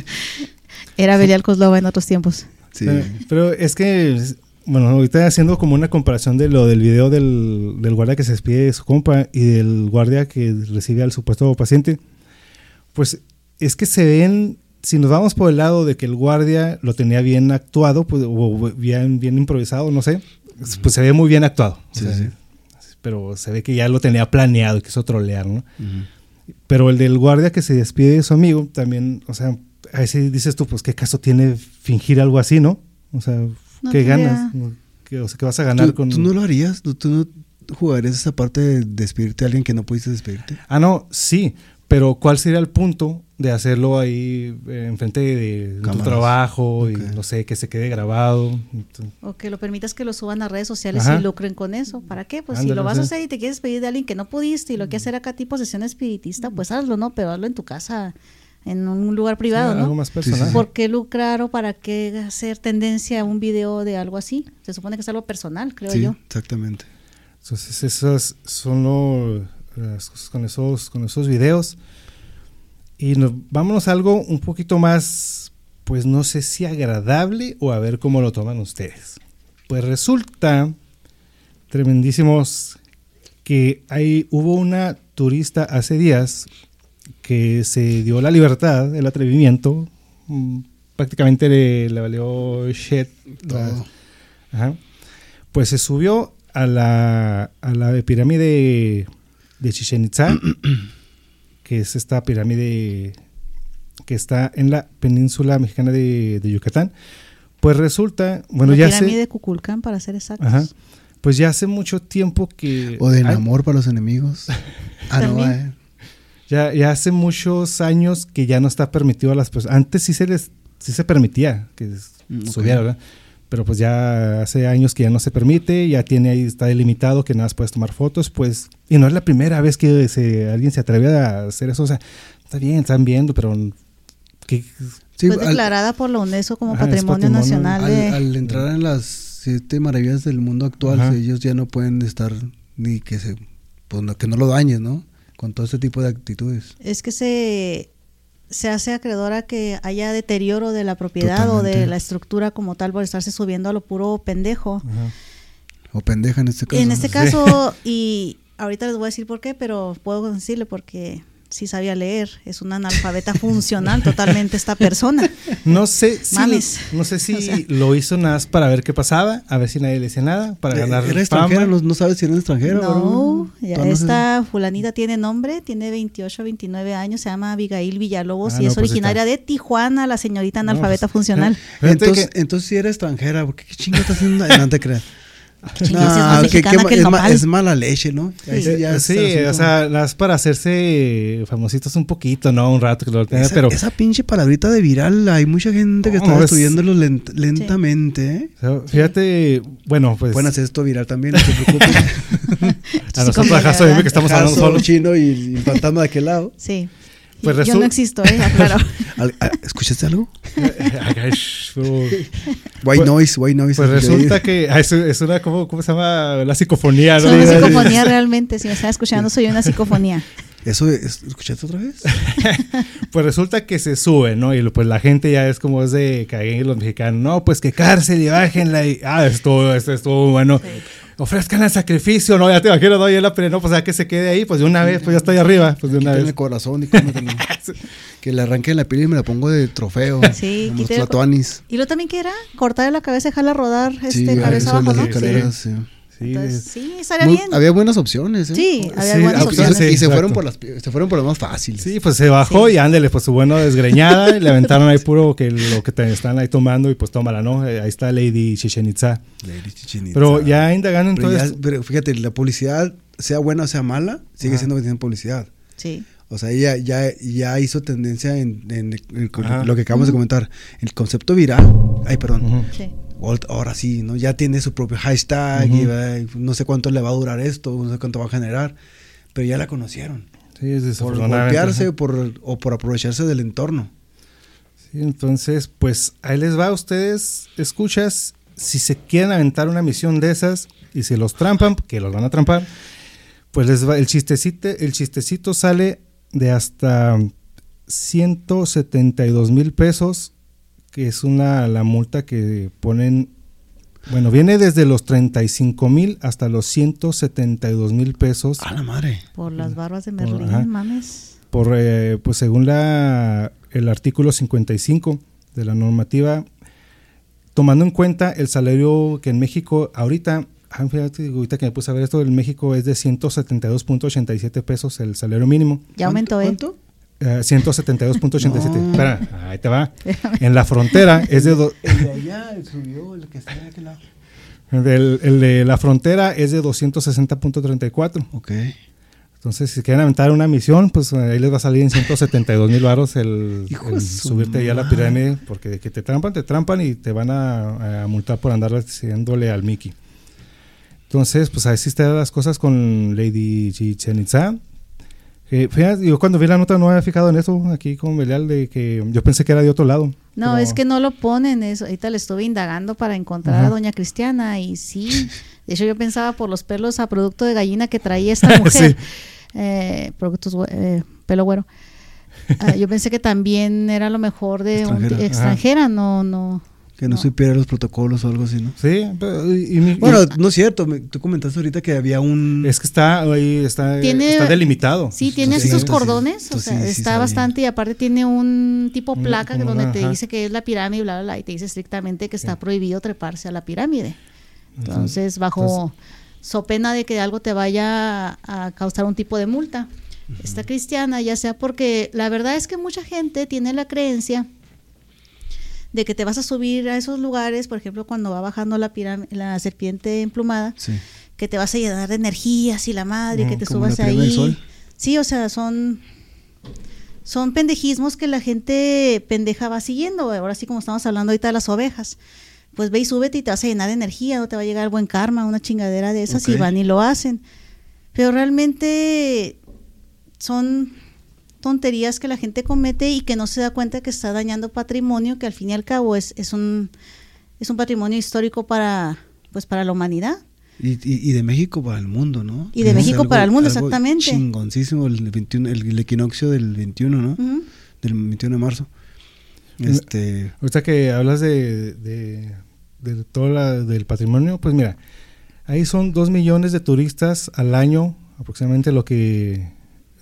Era Belial Kozlova en otros tiempos. Sí. Pero, pero es que, bueno, ahorita haciendo como una comparación de lo del video del, del guardia que se despide de su compa y del guardia que recibe al supuesto paciente, pues es que se ven, si nos vamos por el lado de que el guardia lo tenía bien actuado, pues, o bien, bien improvisado, no sé, pues se ve muy bien actuado. Sí, sea, sí. Pero se ve que ya lo tenía planeado y quiso trolear, ¿no? Ujú. Pero el del guardia que se despide de su amigo, también, o sea, ahí sí dices tú, pues qué caso tiene fingir algo así, ¿no? O sea, No ¿qué ganas? ¿Qué, o sea, ¿qué vas a ganar ¿Tú, con...? tú no lo harías? ¿Tú, tú no- jugarías esa parte de despedirte a alguien que no pudiste despedirte? Ah, no, sí, pero ¿cuál sería el punto de hacerlo ahí eh, enfrente de, de tu trabajo y no sé, que se quede grabado? Entonces, O que lo permitas que lo suban a redes sociales Ajá. y lucren con eso. ¿Para qué? Pues si lo vas a hacer y te quieres pedir de alguien que no pudiste y lo quieres hacer acá tipo sesión espiritista, pues hazlo, ¿no? Pero hazlo en tu casa, en un lugar privado, sí, ¿no? Algo más personal. sí. ¿Por qué lucrar o para qué hacer tendencia a un video de algo así? Se supone que es algo personal, creo sí, yo. exactamente. Entonces esas son lo- las cosas con esos, con esos videos. Y nos, vámonos a algo un poquito más, pues no sé si agradable o a ver cómo lo toman ustedes. Pues resulta, tremendísimos, que hay, hubo una turista hace días que se dio la libertad, el atrevimiento, mm, prácticamente le, le valió shit. la- Todo. Ajá. Pues se subió a la, a la pirámide de Chichen Itza, que es esta pirámide que está en la península mexicana de, de Yucatán. Pues resulta, bueno, la ya pirámide hace, de Cuculcán, para ser exactos. ajá, pues ya hace mucho tiempo que... O de Ay, amor para los enemigos. Ah, no, eh. Ya, ya hace muchos años que ya no está permitido a las personas. Antes sí se les sí se permitía que Mm, subiera, ¿verdad? Pero pues ya hace años que ya no se permite, ya tiene ahí, está delimitado que nada más puedes tomar fotos, pues, y no es la primera vez que se, alguien se atreve a hacer eso, o sea, está bien, están viendo, pero ¿qué? Sí, Fue al- declarada por la UNESCO como Ajá, Patrimonio, patrimonio. Nacional al, entrar en las siete maravillas del mundo actual, Ajá. ellos ya no pueden estar ni que se pues no- que no lo dañes, ¿no? Con todo este tipo de actitudes. Es que se, se hace acreedora que haya deterioro de la propiedad o de la estructura como tal por estarse subiendo a lo puro pendejo. Ajá. O pendeja en este caso. En este Sí. caso, y ahorita les voy a decir por qué, pero puedo decirle porque sí sabía leer. Es una analfabeta funcional totalmente esta persona. No sé si, Mames. no sé si O sea. lo hizo nada más para ver qué pasaba, a ver si nadie le decía nada, para ganar Era extranjera, no, no sabes si era extranjera. No, ya no sé. esta fulanita tiene nombre, tiene 28, 29 años, se llama Abigail Villalobos Ah, y no, es pues originaria está. de Tijuana, la señorita No, analfabeta pues, funcional. Entonces, que- entonces sí era extranjera, porque qué chingo está haciendo. No te creas. Más que- que- que es, ma- es mala leche, ¿no? Ahí Eh, ya sí, está el o sea, más para hacerse famositos un poquito, ¿no? Un rato que lo tenga, esa, pero esa pinche palabrita de viral, hay mucha gente que No, está es- destruyéndolo lent- lentamente, ¿eh? o sea, fíjate, bueno, pues Pueden hacer esto viral también, no se preocupen. a nosotros ¿verdad? dime que estamos hablando Jaso, solos. chino y, y el fantasma de aquel lado. Sí. Pues Yo resu- no existo, ¿eh? A- ¿Escuchaste algo? White Pues- noise, white noise. Pues resulta que ah, es, es una, ¿cómo, ¿cómo se llama? La psicofonía, ¿no? Soy una sí, sí. psicofonía realmente. Si me están escuchando, soy una psicofonía. ¿Eso es- ¿Escuchaste otra vez? Pues resulta que se sube, ¿no? Y pues la gente ya es como es de caer los mexicanos. No, pues que cárcel y bájenla. Y, ah, esto, esto estuvo bueno. Ofrezcan el sacrificio, ¿no? Ya te imagino, ¿no? Y la pero no, pues ya que se quede ahí, pues de una vez, pues ya estoy arriba, pues de una vez. el corazón y cómetelo. que le arranquen la piel y me la pongo de trofeo. Sí, como los platoanis. ¿Y lo también que era? Cortarle la cabeza y dejarla rodar este, Sí, cabeza abajo, ¿no? sí. Sí, Entonces, es- sí, estaría Muy- bien. había buenas opciones, ¿eh? Sí, había Sí, buenas ah, Y- opciones. sí, y se fueron por las se fueron por las más fáciles. Sí, pues se bajó Sí. y ándele, pues su bueno desgreñada, y le aventaron ahí puro que lo que te están ahí tomando y pues tómala, ¿no? Eh, Ahí está Lady Chichen Itza. Lady Chichen Itza. Pero ya indagando en Pero, ya- pero fíjate, la publicidad, sea buena o sea mala, sigue Ajá. siendo que tiene publicidad. Sí. O sea, ella ya, ya hizo tendencia en, en el- Ajá. lo que acabamos de comentar. El concepto viral, ay, perdón. Sí. Ahora- sí, ¿no? Ya tiene su propio hashtag y no sé cuánto le va a durar esto, no sé cuánto va a generar, pero ya la conocieron. Sí, es Por golpearse ajá. por, o por aprovecharse del entorno. Sí, entonces, pues ahí les va a ustedes, escuchas, si se quieren aventar una misión de esas y si los trampan, que los van a trampar, pues les va, el chistecito, el chistecito sale de hasta 172 mil pesos, que es una la multa que ponen, bueno, viene desde los 35 mil hasta los 172 mil pesos A la madre. Por las barbas de Por- Merlín, ajá. mames. por eh, pues según la el artículo 55 de la normativa tomando en cuenta el salario que en México ahorita ah, fíjate, ahorita que me puse a ver esto en México es de 172.87 pesos el salario mínimo Ya aumentó, ¿eh? ¿Cuánto? Eh, 172.87 No. espera ahí te va en la frontera es de do- El de allá subió, el que está de aquel lado. El, el de la frontera es de 260.34. Ok. Entonces, si quieren aventar una misión, pues ahí les va a salir en 172 mil baros el, subirte ahí a la pirámide, porque de que te trampan, te trampan y te van a, a multar por andar haciéndole al Mickey. Entonces, pues así están las cosas con Lady Chichen Itza. Eh, fíjate, yo cuando vi la nota no había fijado en eso aquí con Belial, de que yo pensé que era de otro lado. No, pero- es que no lo ponen eso. Ahorita le estuve indagando para encontrar a. Doña Cristiana y sí. De hecho, yo pensaba por los pelos a producto de gallina que traía esta mujer. Sí. eh, productos, eh, pelo güero. Ah, yo pensé que también era lo mejor de un- Extranjera. extranjera, no, no. Que no, No. supiera los protocolos o algo así, ¿no? Sí, pero- y- Bueno, no es cierto. me- tú comentaste ahorita que había un... es que está ahí, está, Tiene- está delimitado. Sí, tiene Sí, cordones, o sea, sí, sí está bastante y aparte tiene un tipo placa donde te ajá. dice que es la pirámide, bla, bla, bla, y te dice estrictamente que está prohibido treparse a la pirámide. Entonces, bajo so pena de que algo te vaya a, a causar un tipo de multa. Esta cristiana, ya sea porque la verdad es que mucha gente tiene la creencia de que te vas a subir a esos lugares, por ejemplo, cuando va bajando la pirámide, la serpiente emplumada, Sí. que te vas a llenar de energías y la madre, que te subas ahí. Sí, o sea, son son pendejismos que la gente pendeja va siguiendo. Ahora sí, como estamos hablando ahorita de las ovejas. Pues ve y súbete y te vas a llenar de energía, no te va a llegar buen karma, una chingadera de esas, y van y lo hacen. Pero realmente son tonterías que la gente comete y que no se da cuenta que está dañando patrimonio, que al fin y al cabo es, es un es un patrimonio histórico para pues para la humanidad. Y, y, y de México para el mundo, ¿no? Y de Es México para el mundo, exactamente. Chingoncísimo el, 21, el, el equinoccio del 21, ¿no? Ujú. Del 21 de marzo. Este. Ahorita que hablas de, de, de todo la, del patrimonio, pues mira, ahí son dos millones de turistas al año, aproximadamente lo que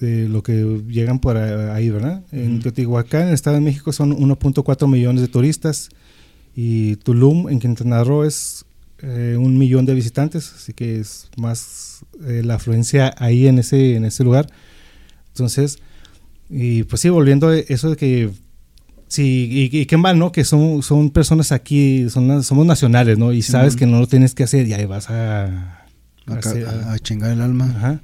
de lo que llegan por ahí, ¿verdad? En. Teotihuacán, en el Estado de México, son 1.4 millones de turistas y Tulum, en Quintana Roo, es eh, un millón de visitantes, así que es más eh, la afluencia ahí en ese, en ese lugar. Entonces, y pues sí, volviendo a eso de que Sí, y, y qué mal, ¿no? Que son, son personas aquí, son, somos nacionales, ¿no? Y sabes que no lo tienes que hacer y ahí vas a... A- a chingar el alma. Ajá.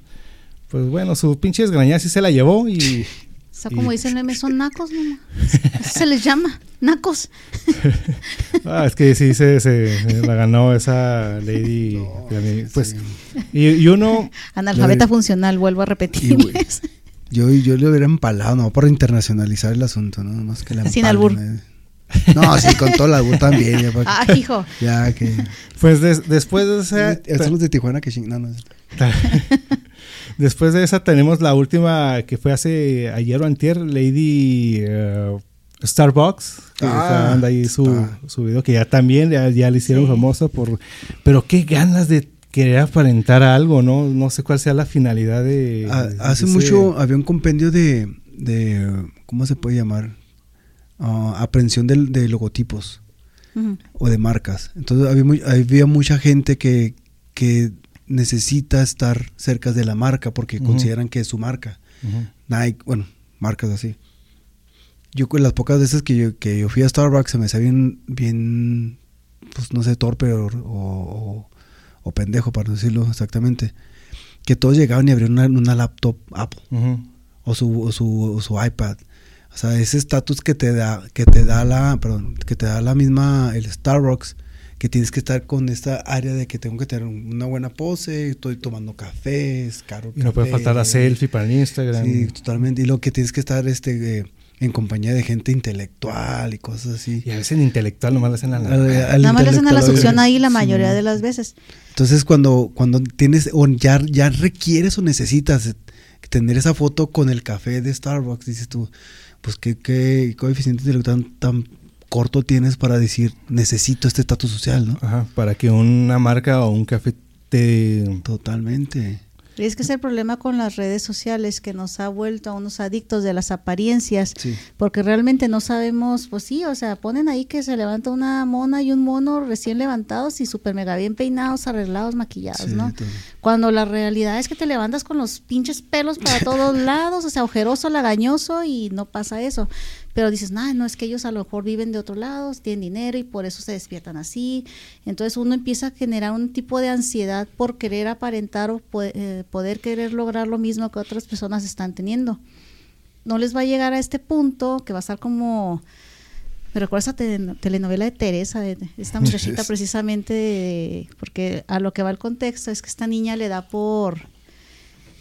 Pues bueno, su pinche desgrañada sí se la llevó y... O sea, como Y- dice el meme, son nacos, mamá. Se les llama, nacos. Ah, es que sí se, se- se la ganó esa lady. pues, Sí. y, y uno... Analfabeta funcional, vuelvo a repetirles. yo, yo le hubiera empalado, no, por internacionalizar el asunto, ¿no? Más que la Sin albur. eh. No, sí, con todo el albur también. Ya, para- Ah, hijo. ya que. Pues des- después de esa... Estamos de Tijuana que ching. No, no. Después de esa tenemos la última que fue hace ayer o antier, Lady eh, Starbucks, que Ah, está- anda ahí su, su video, que ya también ya, ya le hicieron Sí. famosa por... Pero qué ganas de querer aparentar algo, ¿no? No sé cuál sea la finalidad de... Ah, de- hace ese- mucho había un compendio de, de ¿cómo se puede llamar? Ah, aprehensión del- de, logotipos o de marcas. Entonces había, muy- había mucha gente que, que necesita estar cerca de la marca porque Ujú. consideran que es su marca. Ujú. Nike, bueno, marcas así. Yo con las pocas veces que yo, que yo fui a Starbucks se me hacía bien, bien, pues no sé, torpe o, o- o- pendejo, para decirlo exactamente. Que todos llegaban y abrían una, una laptop Apple Ujú. o su, o su, o su iPad. O sea, ese estatus que te da, que te da la, perdón, que te da la misma, el Starbucks, que tienes que estar con esta área de que tengo que tener una buena pose, estoy tomando café, es caro. el Y no puede faltar la selfie para el Instagram. Sí, totalmente. Y lo que tienes que estar este eh, en compañía de gente intelectual y cosas así. Y a veces en intelectual nomás le hacen la... Al- al Nada más le hacen a la succión ahí la sí. mayoría de las veces. Entonces cuando, cuando tienes, o ya, ya requieres o necesitas tener esa foto con el café de Starbucks, dices tú, pues qué, qué coeficiente intelectual tan, tan corto tienes para decir necesito este estatus social, ¿no? Ajá, para que una marca o un café te... Totalmente. Y es que es el problema con las redes sociales que nos ha vuelto a unos adictos de las apariencias, Sí. porque realmente no sabemos, pues sí, o sea, ponen ahí que se levanta una mona y un mono recién levantados y súper mega bien peinados, arreglados, maquillados, Sí, ¿no? todo. Cuando la realidad es que te levantas con los pinches pelos para todos lados, o sea, ojeroso, lagañoso y no pasa eso. Pero dices, nah, no, es que ellos a lo mejor viven de otro lado, tienen dinero y por eso se despiertan así. Entonces uno empieza a generar un tipo de ansiedad por querer aparentar o eh, poder querer lograr lo mismo que otras personas están teniendo. No les va a llegar a este punto que va a estar como... Me recuerda esa telenovela de Teresa, de esta muchachita precisamente, porque a lo que va el contexto es que esta niña le da por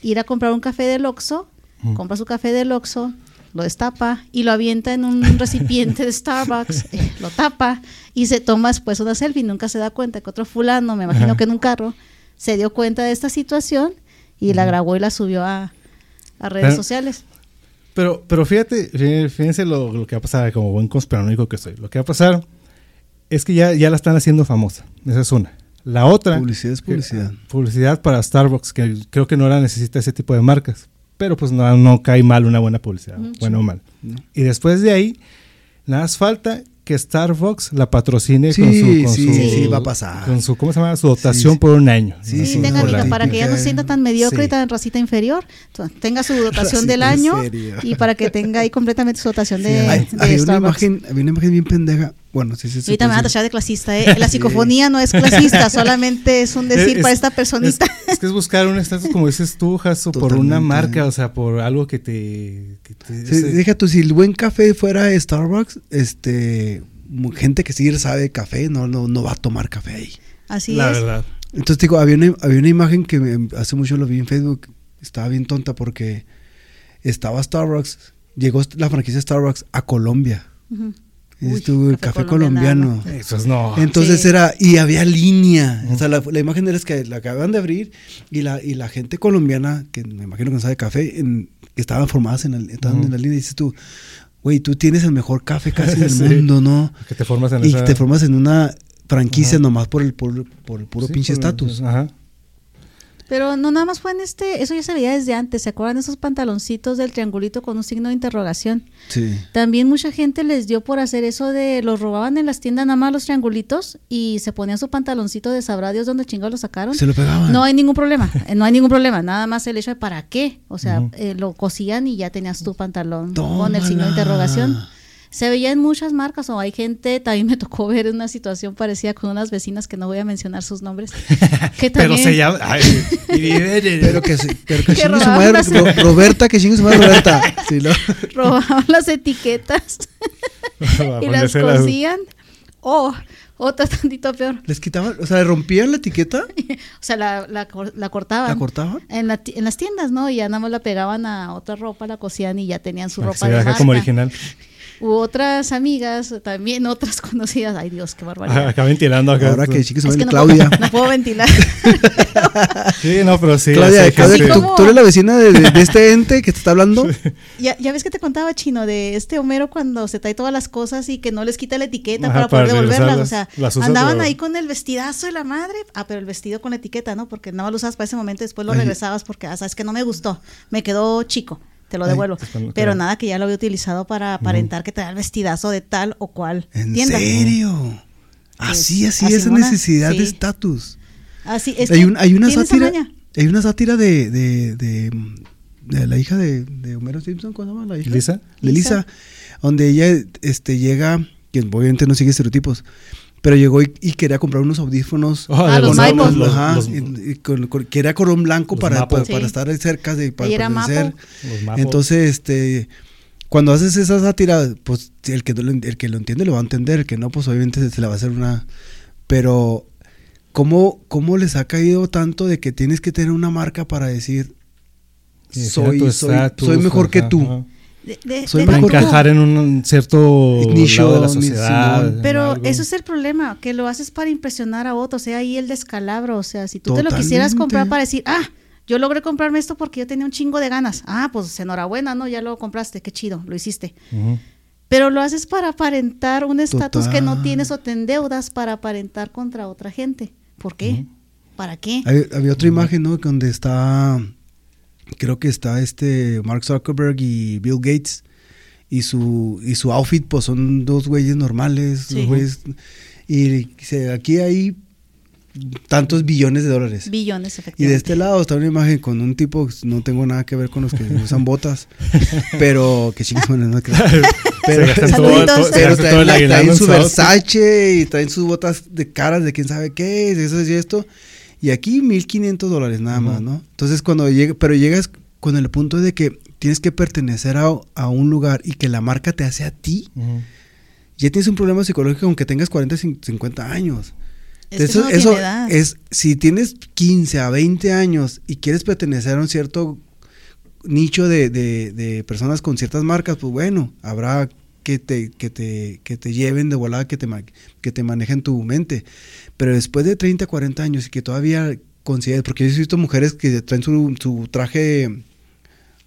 ir a comprar un café del Oxxo, compra su café del Oxxo, lo destapa y lo avienta en un recipiente de Starbucks, eh, lo tapa y se toma después una selfie. Nunca se da cuenta que otro fulano, me imagino que en un carro, se dio cuenta de esta situación y la grabó y la subió a, redes sociales. Pero, pero fíjate, fíjense lo, que va a pasar, como buen conspiranoico que soy. Lo que va a pasar es que ya, ya la están haciendo famosa. Esa es una. La otra. Publicidad es publicidad. publicidad para Starbucks, que creo que no la necesita ese tipo de marcas pero pues no, no cae mal una buena publicidad, bueno o mal. Y después de ahí, nada más falta que Starbucks la patrocine con su, con sí, sí, va a pasar. Con su, ¿cómo se llama? Su dotación por un año. Sí, sí, tenga, para que ya no sienta tan mediocre y tan racita inferior. tenga su dotación del año y para que tenga ahí completamente su dotación de, de había Una imagen, había una imagen bien pendeja. Bueno, sí, sí, sí. Ahorita me van a tachar de clasista, ¿eh? La psicofonía no es clasista, solamente es un decir para esta personita. Es, que es buscar un estatus, como dices tú, Jaso, por una marca, o sea, por algo que te... Que deja tú, si el buen café fuera Starbucks, este gente que sí sabe café no, no, no va a tomar café ahí. Así La verdad. Entonces digo, había una, había una imagen que hace mucho lo vi en Facebook, estaba bien tonta porque estaba Starbucks, llegó la franquicia Starbucks a Colombia. Estuvo el café, colombiano. Eso es no. Entonces era, y había línea. O sea, la, imagen era que la acaban de abrir y la, y la gente colombiana, que me imagino que no sabe café, en, estaban formadas en, estaban en la línea. Y dices tú, güey, tú tienes el mejor café casi del mundo, ¿no? Que te formas en Y te formas en una franquicia nomás por el, por, el puro pinche estatus. Ajá. Pero no nada más fue en este, eso ya se veía desde antes, ¿se acuerdan esos pantaloncitos del triangulito con un signo de interrogación? Sí. También mucha gente les dio por hacer eso de, los robaban en las tiendas nada más los triangulitos y se ponían su pantaloncito de sabrá Dios dónde chingados lo sacaron. Se lo pegaban. No hay ningún problema, eh, no hay ningún problema, nada más el hecho de para qué, o sea, eh, lo cosían y ya tenías tu pantalón con el signo de interrogación se veía en muchas marcas o hay gente, también me tocó ver una situación parecida con unas vecinas que no voy a mencionar sus nombres. Que pero se llama... pero que, pero que, su madre, Roberta, que chingue su madre Roberta. Robaban las etiquetas y las cosían. O oh, otra tantito peor. ¿Les quitaban? O sea, ¿le rompían la etiqueta? o sea, la, la, la, cortaban. ¿La cortaban? En, la, en las tiendas, ¿no? Y ya nada más la pegaban a otra ropa, la cosían y ya tenían su ropa de marca. como original u otras amigas, también otras conocidas. Ay Dios, qué barbaridad. Acá ventilando acá. Ahora que sí que se es Claudia. no puedo ventilar. sí, no, pero sí. Claudia, ¿tú, eres la vecina de, este ente que te está hablando? Ya, ya, ves que te contaba, Chino, de este Homero cuando se trae todas las cosas y que no les quita la etiqueta para poder devolverlas. O sea, andaban ahí con el vestidazo de la madre. Ah, pero el vestido con la etiqueta, ¿no? Porque nada más lo usabas para ese momento y después lo regresabas porque, ah, sabes que no me gustó. Me quedó chico te lo devuelvo. Pero nada que ya lo había utilizado para aparentar que te da el vestidazo de tal o cual ¿En serio? Así, así, esa necesidad de estatus. Así es. Hay, hay una sátira. Hay una sátira de, de, de, la hija de, de, Homero Simpson, ¿cómo se llama la hija? Lisa. De Lisa, donde ella este, llega, que obviamente no sigue estereotipos, pero llegó y, quería comprar unos audífonos. Oh, ah, los, los, ajá, y, con, quería color blanco para, para, estar cerca de para conocer. Entonces, este cuando haces esa sátira, pues el que, el que lo entiende lo va a entender, el que no, pues obviamente se le va a hacer una... Pero, ¿cómo, cómo les ha caído tanto de que tienes que tener una marca para decir, soy, soy, soy, mejor que tú? De, para encajar en un cierto nicho de la sociedad. Pero eso es el problema, que lo haces para impresionar a otros, o sea, ahí el descalabro, o sea, si tú te lo quisieras comprar para decir, ah, yo logré comprarme esto porque yo tenía un chingo de ganas. Ah, pues enhorabuena, ¿no? Ya lo compraste, qué chido, lo hiciste. Pero lo haces para aparentar un estatus que no tienes o te endeudas para aparentar contra otra gente. ¿Por qué? ¿Para qué? había otra imagen, ¿no? Donde está creo que está este Mark Zuckerberg y Bill Gates y su y su outfit pues son dos güeyes normales, dos güeyes y aquí hay tantos billones de dólares. Billones, Y efectivamente. de este lado está una imagen con un tipo, no tengo nada que ver con los que usan bodas, pero que chingas, bueno, no creo. Pero, Se todo- pero traen, la- su. Versace y traen sus botas de caras de quién sabe qué, y eso y esto. Y aquí 1500 dólares nada más. ¿no? Entonces cuando llega, pero llegas con el punto de que tienes que pertenecer a, a un lugar y que la marca te hace a ti, ya tienes un problema psicológico aunque tengas 40, 50 años. Es eso eso no es, si tienes 15 a 20 años y quieres pertenecer a un cierto nicho de, de- de personas con ciertas marcas, pues bueno, habrá que te, que te, que te lleven de volada, que te, que te manejen tu mente. Pero después de 30, 40 años y que todavía consideres, porque yo he visto mujeres que traen su, su traje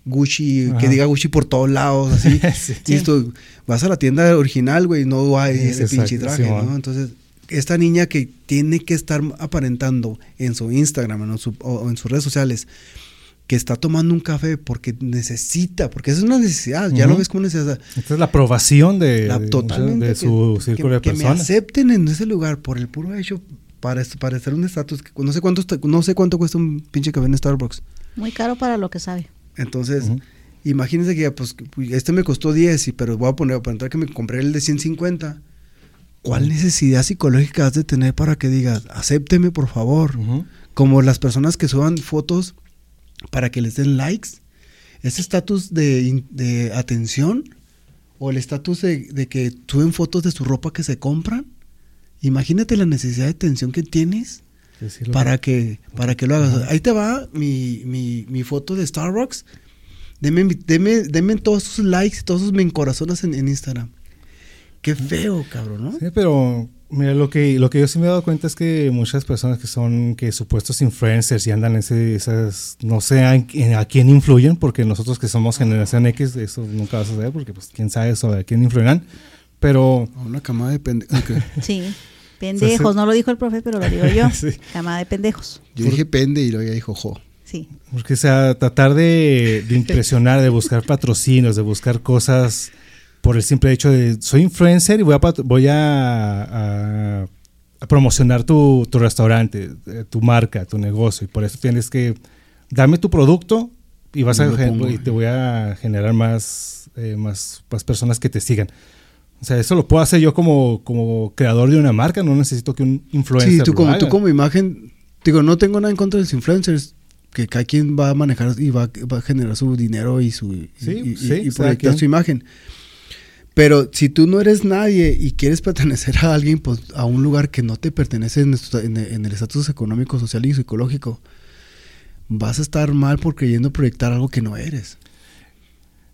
Gucci, que diga Gucci por todos lados, así. Sí. Y esto, vas a la tienda original, güey, no hay ese Exacto, pinche traje. ¿no? Entonces, esta niña que tiene que estar aparentando en su Instagram en su- o, o en sus redes sociales que está tomando un café porque necesita, porque eso es una necesidad, ya lo ves como necesidad. Esta es la aprobación de, La- de- totalmente. de que- su que- círculo de que me personas. acepten en ese lugar por el puro hecho para, para estar un estatus. que No sé cuánto no sé cuánto cuesta un pinche café en Starbucks. Muy caro para lo que sabe. Entonces, Ujú. imagínense que pues, este me costó 10, y, pero voy a poner, para entrar que me compré el de 150. ¿Cuál necesidad psicológica has de tener para que digas, acépteme por favor? Como las personas que suban fotos para que les den likes. Ese estatus de, atención o el estatus de, de que suben fotos de su ropa que se compran. Imagínate la necesidad de atención que tienes Sí, para que, para que lo hagas. Ajá. Ahí te va mi, mi, mi foto de Starbucks. Deme, deme, deme todos sus likes y todos sus me encorazonas en, en Instagram. Qué feo, cabrón, ¿no? Sí, pero mira, lo que, lo que yo sí me he dado cuenta es que muchas personas que son que supuestos influencers y andan en ese, esas, no sé a, en- a quién influyen, porque nosotros que somos generación X, eso nunca va a suceder, porque pues quién sabe sobre a quién influirán. Pero Una camada de pendejos. Sí. Pendejos, no lo dijo el profe, pero lo digo yo. Sí. Camada de pendejos. Yo dije pende y luego ella dijo jo. Sí. Porque, o sea, tratar de, de impresionar, de buscar patrocinios, de buscar cosas por el simple hecho de soy influencer y voy a, voy a, a- a promocionar tu, tu restaurante, eh, tu marca, tu negocio. Y por eso tienes que darme tu producto y, vas a, pongo. y te voy a generar más, eh, más, más personas que te sigan. O sea, eso lo puedo hacer yo como, como creador de una marca, no necesito que un influencer Sí, tú lo como, haga. tú como imagen, digo, no tengo nada en contra de los influencers, que cada quien va a manejar y va, va a generar su dinero y su y, Sí, y- sí, y cada proyectar su imagen. Pero si tú no eres nadie y quieres pertenecer a alguien, pues a un lugar que no te pertenece en, el estatus económico, social y psicológico, vas a estar mal por creyendo proyectar algo que no eres.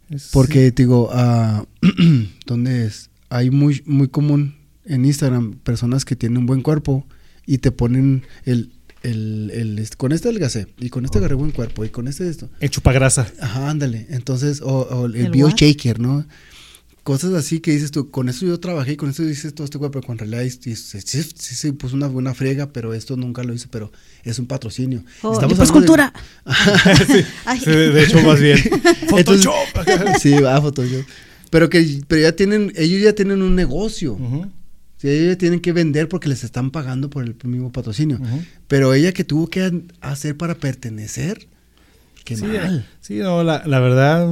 Es- Porque, digo, ah, ¿dónde es? Hay muy, muy común en Instagram personas que tienen un buen cuerpo y te ponen el, el, el- este, con este adelgacé y con este agarré buen cuerpo y con este esto. El chupagrasa. Ajá, ándale. Entonces, o, o el, ¿El bio what? shaker, ¿no? Cosas así que dices tú, con eso yo trabajé y con eso hice todo este cuerpo, pero con realidad sí, sí, sí, puso una buena friega, pero esto nunca lo hice, pero es un patrocinio. Oh, Estamos pues de-. Sí, hecho, más bien. Entonces- Photoshop. sí, va, Photoshop. Pero que pero ya tienen, ellos ya tienen un negocio. Sí, ellos ya tienen que vender porque les están pagando por el mismo patrocinio. Pero ella que tuvo que hacer para pertenecer, qué sí, mal. Sí, no, la, la verdad,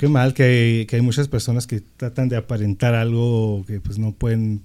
qué mal que hay, que hay muchas personas que tratan de aparentar algo que pues no pueden,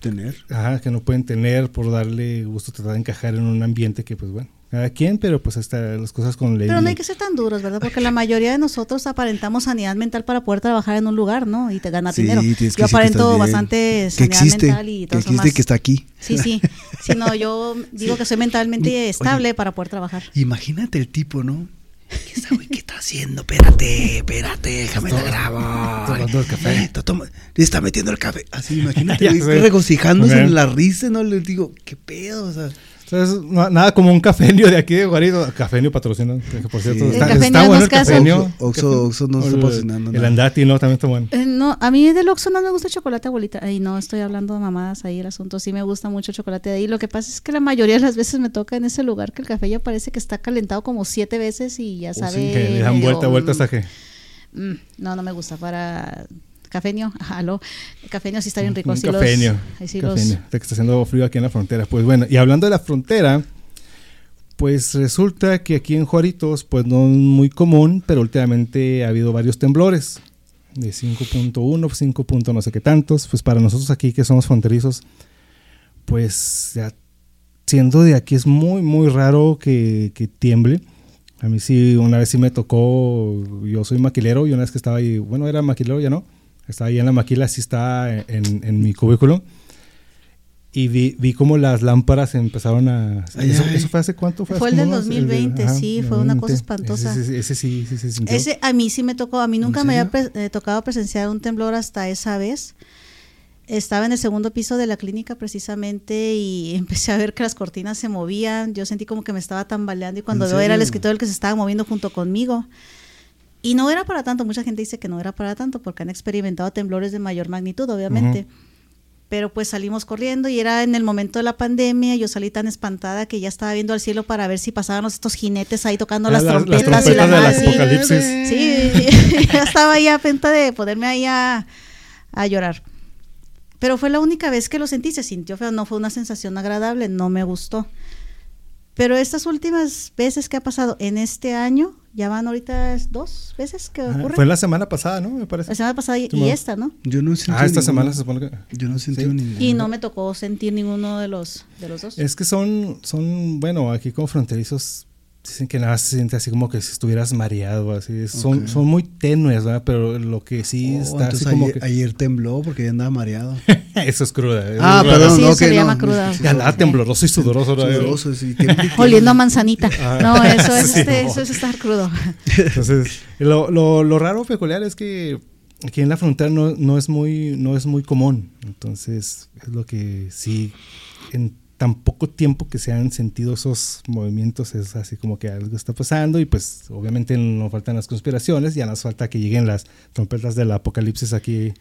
Tener. ajá, que no pueden tener por darle gusto, tratar de encajar en un ambiente que pues bueno, cada quien, pero pues hasta las cosas con ley. Pero no hay que ser tan duros, ¿verdad? Porque la mayoría de nosotros aparentamos sanidad mental para poder trabajar en un lugar, ¿no? Y te ganar Sí, dinero. tienes que Yo que aparento bastante Que sanidad existe, mental y que todo eso existe, más. que está aquí. Sí, sí. Sí, no, yo digo que soy mentalmente Oye. estable para poder trabajar. Imagínate el tipo, ¿no? ¿Qué esa güey qué está haciendo? Espérate, espérate, déjame te grabo. tomando el café. Está toma- le está metiendo el café. Así, imagínate, Ya güey, sé. regocijándose Ok. en la risa, ¿no? Le digo, ¿qué pedo? O sea, Entonces, no- nada como un cafenio de aquí de Guarito. Cafenio patrocina, que por cierto. Sí. Está, El cafenio está no bueno el cafenio. Oxxo- Oxxo no está el- patrocinando El nada. andati, no, también está bueno. Eh, no, a mí del Oxxo no me gusta el chocolate abuelita. Ay, no, estoy hablando de mamadas ahí el asunto. Sí me gusta mucho el chocolate de ahí. Lo que pasa es que la mayoría de las veces me toca en ese lugar que el café ya parece que está calentado como siete veces y ya O sabe. sí, que le dan vuelta, vuelta hasta que. mm, no, no me gusta para cafeño, aló, cafeño sí está bien rico. Un sí los- cafeño. ahí sí cafeño, los- está haciendo frío aquí en la frontera. Pues bueno, y hablando de la frontera, pues resulta que aquí en Juaritos, pues no es muy común, pero últimamente ha habido varios temblores de 5.1, 5. punto no sé qué tantos. Pues para nosotros aquí que somos fronterizos, pues ya siendo de aquí es muy, muy raro que, que tiemble. A mí sí, una vez sí me tocó, yo soy maquilero y una vez que estaba ahí, bueno, era maquilero, ya no, estaba ahí en la maquila, sí estaba en, en mi cubículo. Y vi, vi como las lámparas empezaron a... Ay, ¿Eso, ay. eso fue hace cuánto? Fue hace el del como unos- 2020, sí, fue una cosa 2020. espantosa. Ese, ese- ese sí, sí se sintió. Ese a mí sí me tocó, a mí nunca ¿En me había pre- eh, tocado presenciar un temblor hasta esa vez. Estaba en el segundo piso de la clínica precisamente y empecé a ver que las cortinas se movían. Yo sentí como que me estaba tambaleando y cuando ¿En veo era el escritor el que se estaba moviendo junto conmigo. Y no era para tanto, mucha gente dice que no era para tanto porque han experimentado temblores de mayor magnitud, obviamente. Pero pues salimos corriendo y era en el momento de la pandemia, yo salí tan espantada que ya estaba viendo al cielo para ver si pasaban estos jinetes ahí tocando Ah, las, las- las trompetas y la trompetas del madre. apocalipsis. Sí, ya estaba ahí a punto de ponerme ahí a, a llorar. Pero fue la única vez que lo sentí, se sintió feo, no fue una sensación agradable, no me gustó. Pero estas últimas veces que ha pasado en este año, ya van ahorita dos veces que Ajá, ocurre. Fue la semana pasada, ¿no? Me parece. La semana pasada y, y esta, ¿no? Yo no sentí Ah, esta ninguno. semana se supone que... Yo no sentí Sí. ninguno. Y no me tocó sentir ninguno de los, de los dos. Es que son, son, bueno, aquí como fronterizos dicen que nada se siente así como que si estuvieras mareado, así. Son, son muy tenues, ¿verdad? Pero lo que sí Oh, está así entonces como ayer, que... ayer tembló porque ya andaba mareado. Eso es cruda. eso Ah, es perdón, Sí, no, se que le no. llama cruda. Ya andaba tembloroso y sudoroso. ¿verdad? Sudoroso, sí. Oliendo a manzanita. Ah. No, eso es, Sí, este, no. eso es estar crudo. Entonces, lo, lo, lo raro peculiar es que aquí en la frontera no, no es muy, no es muy común. Entonces, es lo que sí, en tan poco tiempo que se han sentido esos movimientos, es así como que algo está pasando y pues obviamente nos faltan las conspiraciones, ya nos falta que lleguen las trompetas del apocalipsis aquí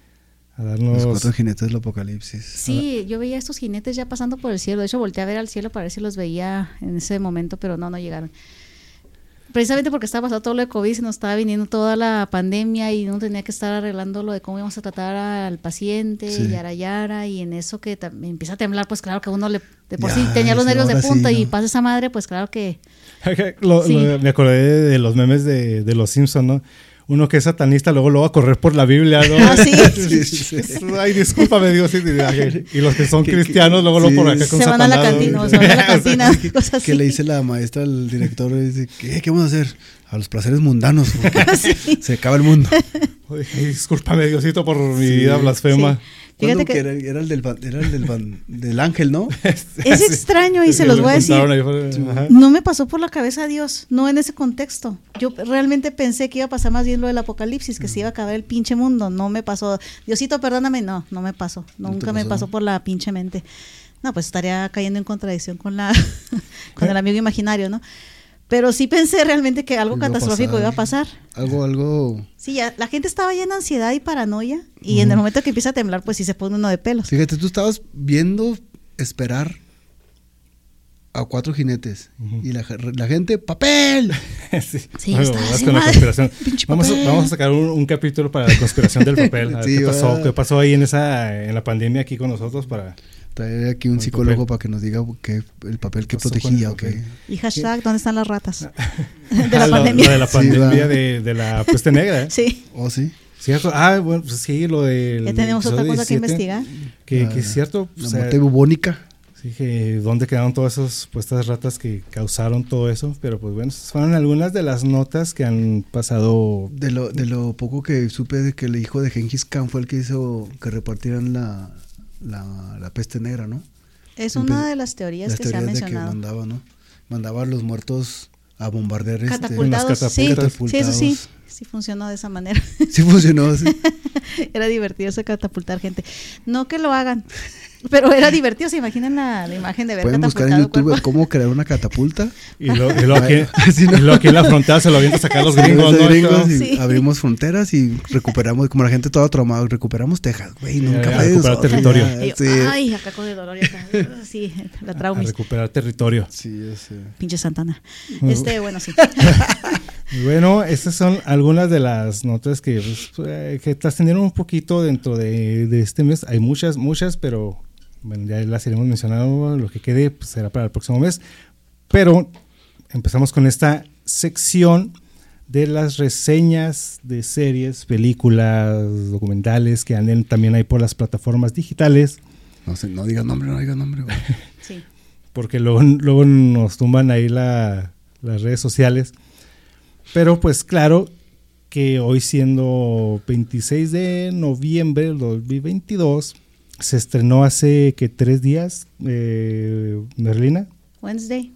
a darnos... Los cuatro jinetes del apocalipsis. Sí, yo veía estos jinetes ya pasando por el cielo. De hecho, volteé a ver al cielo para ver si los veía en ese momento, pero no, no llegaron. Precisamente porque estaba pasando todo lo de COVID, se nos estaba viniendo toda la pandemia y uno tenía que estar arreglando lo de cómo íbamos a tratar al paciente, Sí. yara yara, y en eso que empieza a temblar, pues claro que uno le, de por Ya, sí tenía los nervios de sí, punta y pasa esa madre, pues claro que Lo- Sí. lo- me acordé de, de los memes de, de los Simpsons, ¿no? Uno que es satanista, luego lo va a correr por la Biblia, ¿no? Ah, sí. Sí, sí, sí. Ay, discúlpame, Dios. Y, y los que son cristianos, luego lo por acá con se van a la Satanás, cantina, se van a la cantina, cosas así. Que le dice la maestra al director, dice, ¿qué, ¿qué vamos a hacer? A los placeres mundanos, porque Sí. se acaba el mundo. Ay, discúlpame, Diosito, por mi Sí. vida blasfema. Fíjate ¿Cuándo que- que era, era el, del, ban- era el del, ángel, ¿no? Es extraño y se los lo voy a decir. No me pasó por la cabeza Dios, no en ese contexto. Yo realmente pensé que iba a pasar más bien lo del apocalipsis, que se iba a acabar el pinche mundo. No me pasó. Diosito, perdóname, no, no me pasó. ¿No te Nunca me pasó? pasó por la pinche mente. No, pues estaría cayendo en contradicción con la con el amigo imaginario, ¿no? Pero sí pensé realmente que algo Iba a catastrófico pasar. iba a pasar. Algo, algo... Sí, ya, la gente estaba llena de ansiedad y paranoia. Y en el momento que empieza a temblar, pues sí se pone uno de pelos. Fíjate, tú estabas viendo esperar a cuatro jinetes. Y la, la gente, ¡papel! sí, Sí, Bueno, está vas así, con la madre. conspiración. Pinche Vamos, papel. vamos a sacar un, un capítulo para la conspiración del papel. A ver Sí, ¿Qué pasó? ¿Qué pasó ahí en esa en la pandemia aquí con nosotros para Traer aquí un psicólogo papel. para que nos diga que el papel que protegía, el ¿ok? papel? Y hashtag, ¿dónde están las ratas? Ah, De la lo- pandemia. lo de la Sí, pandemia va. de, de la peste negra. ¿eh? Sí, ¿Oh, sí? ¿Cierto? Ah, bueno, pues sí, lo del. ya tenemos otra cosa que 17, investigar. Que, La- que es cierto. La o sea, muerte bubónica. Sí, que dónde quedaron todas esas supuestas ratas que causaron todo eso. Pero pues bueno, esas fueron algunas de las notas que han pasado. De lo, de lo poco que supe de que el hijo de Genghis Khan fue el que hizo que repartieran la, la, la peste negra, ¿no? Es Empe- una de las teorías Las que se ha teorías de que mencionado. mandaba, ¿no? Mandaba a los muertos a bombardear este, Catapultados, Unas sí, catapultas. sí, eso sí, sí funcionó de esa manera. Sí funcionó, sí. Era divertido ese catapultar gente. No que lo hagan. Pero era divertido, se imaginan la, la imagen de ver Pueden buscar en YouTube cuerpo. cómo crear una catapulta. Y lo, y lo aquí, Sí, ¿no? y lo aquí en la frontera se lo avienta a sacar los gringos, ¿no? gringos y Sí. abrimos fronteras y recuperamos, como la gente toda traumada, recuperamos Texas, güey, nunca fue recuperar territorio. yo, Sí, Ay, acá con el dolor y acá. Sí, la A traumis. recuperar territorio. sí, ya sé. Pinche Santana. Ujú. Este, bueno, sí. Bueno, estas son algunas de las notas que, pues, eh, que trascendieron un poquito dentro de, de este mes. Hay muchas, muchas, pero bueno, ya las iremos mencionando. Lo que quede pues, será para el próximo mes. Pero empezamos con esta sección de las reseñas de series, películas, documentales que anden también ahí por las plataformas digitales. No, sé, no digas nombre, no digas nombre, güey. Sí. porque luego, luego nos tumban ahí la- las redes sociales. Pero pues claro que hoy siendo 26 de noviembre del 2022, se estrenó hace que tres días eh, Merlina, Wednesday.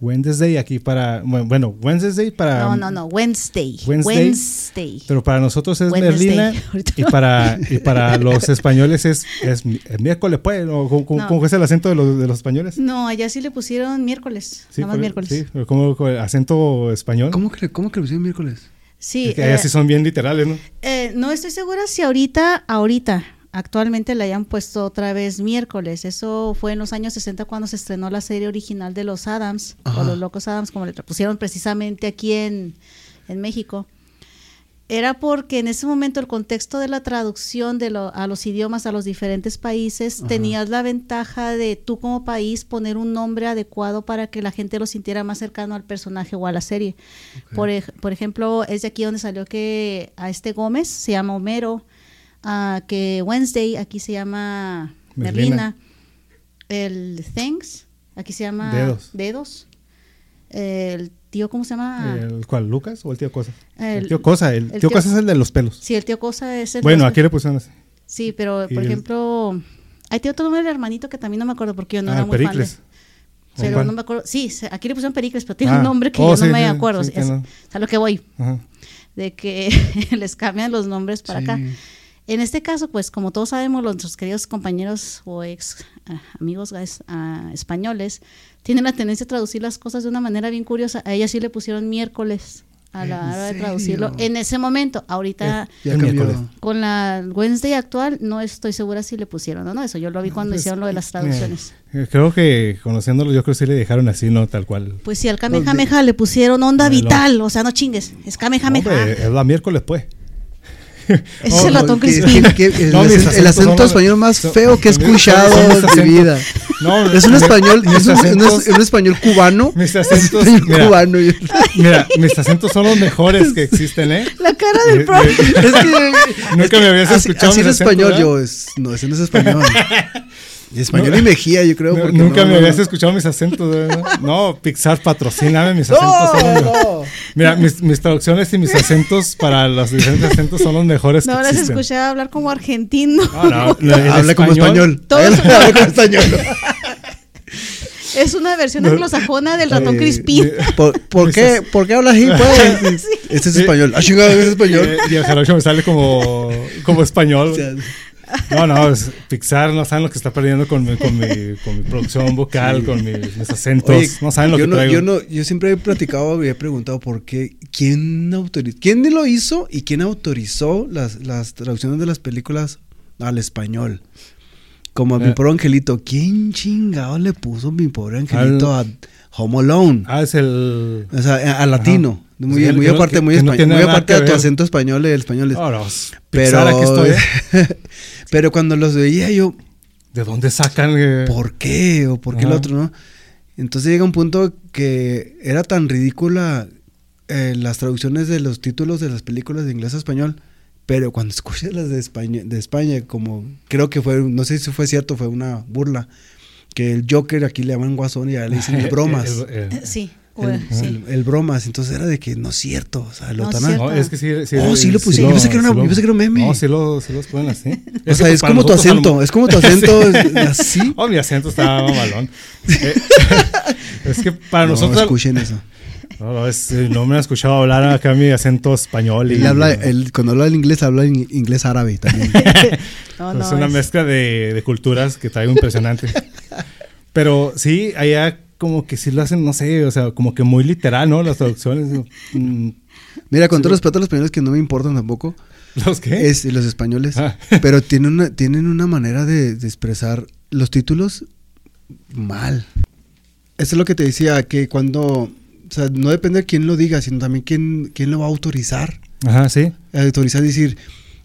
Wednesday aquí para, bueno, Wednesday para... No, no, no. Wednesday. Wednesday. Wednesday. Pero para nosotros es Wednesday. Merlina y para, y para los españoles es, es miércoles, pues, ¿o ¿cómo, cómo- No. cómo es el acento de los, de los españoles? No, allá sí le pusieron miércoles. nada más pero- miércoles. Sí, pero como acento español. ¿Cómo que, cómo que lo pusieron miércoles? Sí. Es que allá eh, sí son bien literales, ¿no? eh, no estoy segura si ahorita, ahorita, actualmente le hayan puesto otra vez miércoles. Eso fue en los años 60 cuando se estrenó la serie original de los Adams, Ajá. o los Locos Adams, como le pusieron precisamente aquí en, en México. Era porque en ese momento el contexto de la traducción de lo- a los idiomas a los diferentes países Ajá. tenías la ventaja de tú como país poner un nombre adecuado para que la gente lo sintiera más cercano al personaje o a la serie. Por, por ejemplo, es de aquí donde salió que a este Gómez se llama Homero, a que Wednesday aquí se llama Merlina. Merlina, el Thanks aquí se llama Dedos. Dedos. El tío, ¿cómo se llama? ¿El cuál? ¿Lucas o el tío Cosa? El, El- tío Cosa. El, el tío tío- Cosa es el de los pelos. Sí, el tío Cosa es el bueno, aquí le pusieron así. Sí, pero por ejemplo, ahí tiene otro nombre del hermanito que también no me acuerdo porque yo no ah, era muy fan de. Pericles. ¿O Pero cuál? no me acuerdo. Sí, aquí le pusieron Pericles, pero tiene Ah, un nombre que oh, yo sí, no me sí, acuerdo. sí, es, que no. es a lo que voy, Ajá. de que les cambian los nombres para Sí. acá. En este caso, pues como todos sabemos, nuestros queridos compañeros o ex ah, amigos guys, ah, españoles tienen la tendencia a traducir las cosas de una manera bien curiosa. A ella sí le pusieron miércoles a la ¿En hora de traducirlo en ese momento. Ahorita Ya con la Wednesday actual no estoy segura si le pusieron o no. Eso yo lo vi cuando Pues, hicieron lo de las traducciones. Eh, Creo que conociéndolo, yo creo que sí le dejaron así, ¿no? Tal cual. Pues sí, al Kamehameha le pusieron onda vital, o sea, no chingues, es Kamehameha. Hombre, es la miércoles, pues. Ese es Oh, el ratón que- que el, No, el acentos acento son- español más son- feo que he escuchado en mi vida. No, Es un español, es un, acentos- es un español cubano. Mis Es un acentos, español mira. cubano. Mira, mis acentos son los mejores que existen, ¿eh? La cara De- del pro. de- Es que, Nunca me habías así, escuchado así en español acentos, yo, es, no, ese no es español. Y español No. y Mejía, yo creo. No, nunca no, me no, habías no. escuchado mis acentos. No, Pixar, patrocíname mis acentos. No, son. Mira, mis, mis traducciones y mis acentos para los diferentes acentos son los mejores No que las escuché hablar como argentino. No, no, no, el Habla como español. Todos- Habla como español. Es una versión No. anglosajona del ratón Eh, Crispín. ¿Por, por qué, ¿Por qué hablas así, pues? Este es español. Ah, chingado, es español. Eh, y el jarocho me sale como, como español. No, no, es- Pixar no saben lo que está perdiendo con mi, con mi, con mi producción vocal, con mis, mis acentos. Oye, no saben lo yo que no, traigo. yo no, yo siempre he platicado y he preguntado por qué, quién autorizó, quién lo hizo y quién autorizó las, las traducciones de las películas al español. Como a mi Eh. pobre angelito, ¿quién chingado le puso mi pobre angelito a Home Alone? Ah, es el. O sea, a, a latino. Muy, Sí, muy que aparte, que- muy, que no muy aparte que de tu acento español y el español. es- Oh, no, es pero, aquí estoy. ¿eh? pero cuando los veía yo, ¿De dónde sacan? eh? ¿por qué? ¿O por qué el otro, no? Entonces llega un punto que era tan ridícula eh, las traducciones de los títulos de las películas de inglés a español, pero cuando escuchas las de España, de España, como creo que fue, no sé si fue cierto, fue una burla, que el Joker aquí le llaman guasón y allá le dicen bromas. Sí, El, sí. el- el bromas, entonces era de que no es cierto, o sea, lo No, tan-. No, es que sí. sí Oh, sí lo pusieron. Yo pensé que era una- yo pensé que era un meme. No, sí, lo, sí los ponen así. O sea, es como tu acento, es como tu acento así. Oh, mi acento está mamalón. Eh, es que para no, nosotros. escuchen eso. No, no, es- eh, no me han escuchado hablar acá mi acento español. Y, Él habla, él, cuando habla el inglés, habla en inglés árabe también. No, es una es- mezcla de, de culturas que traigo impresionante. Pero sí, allá como que sí lo hacen, no sé, o sea, como que muy literal, ¿no? Las traducciones. mm, Mira, con todo respeto a los españoles que no me importan tampoco, ¿Los qué? es los españoles, Ah. pero tienen una, tienen una manera de, de expresar los títulos mal. Eso es lo que te decía, que cuando, o sea, no depende de quién lo diga, sino también quién, quién lo va a autorizar. Ajá, sí. Autorizar decir,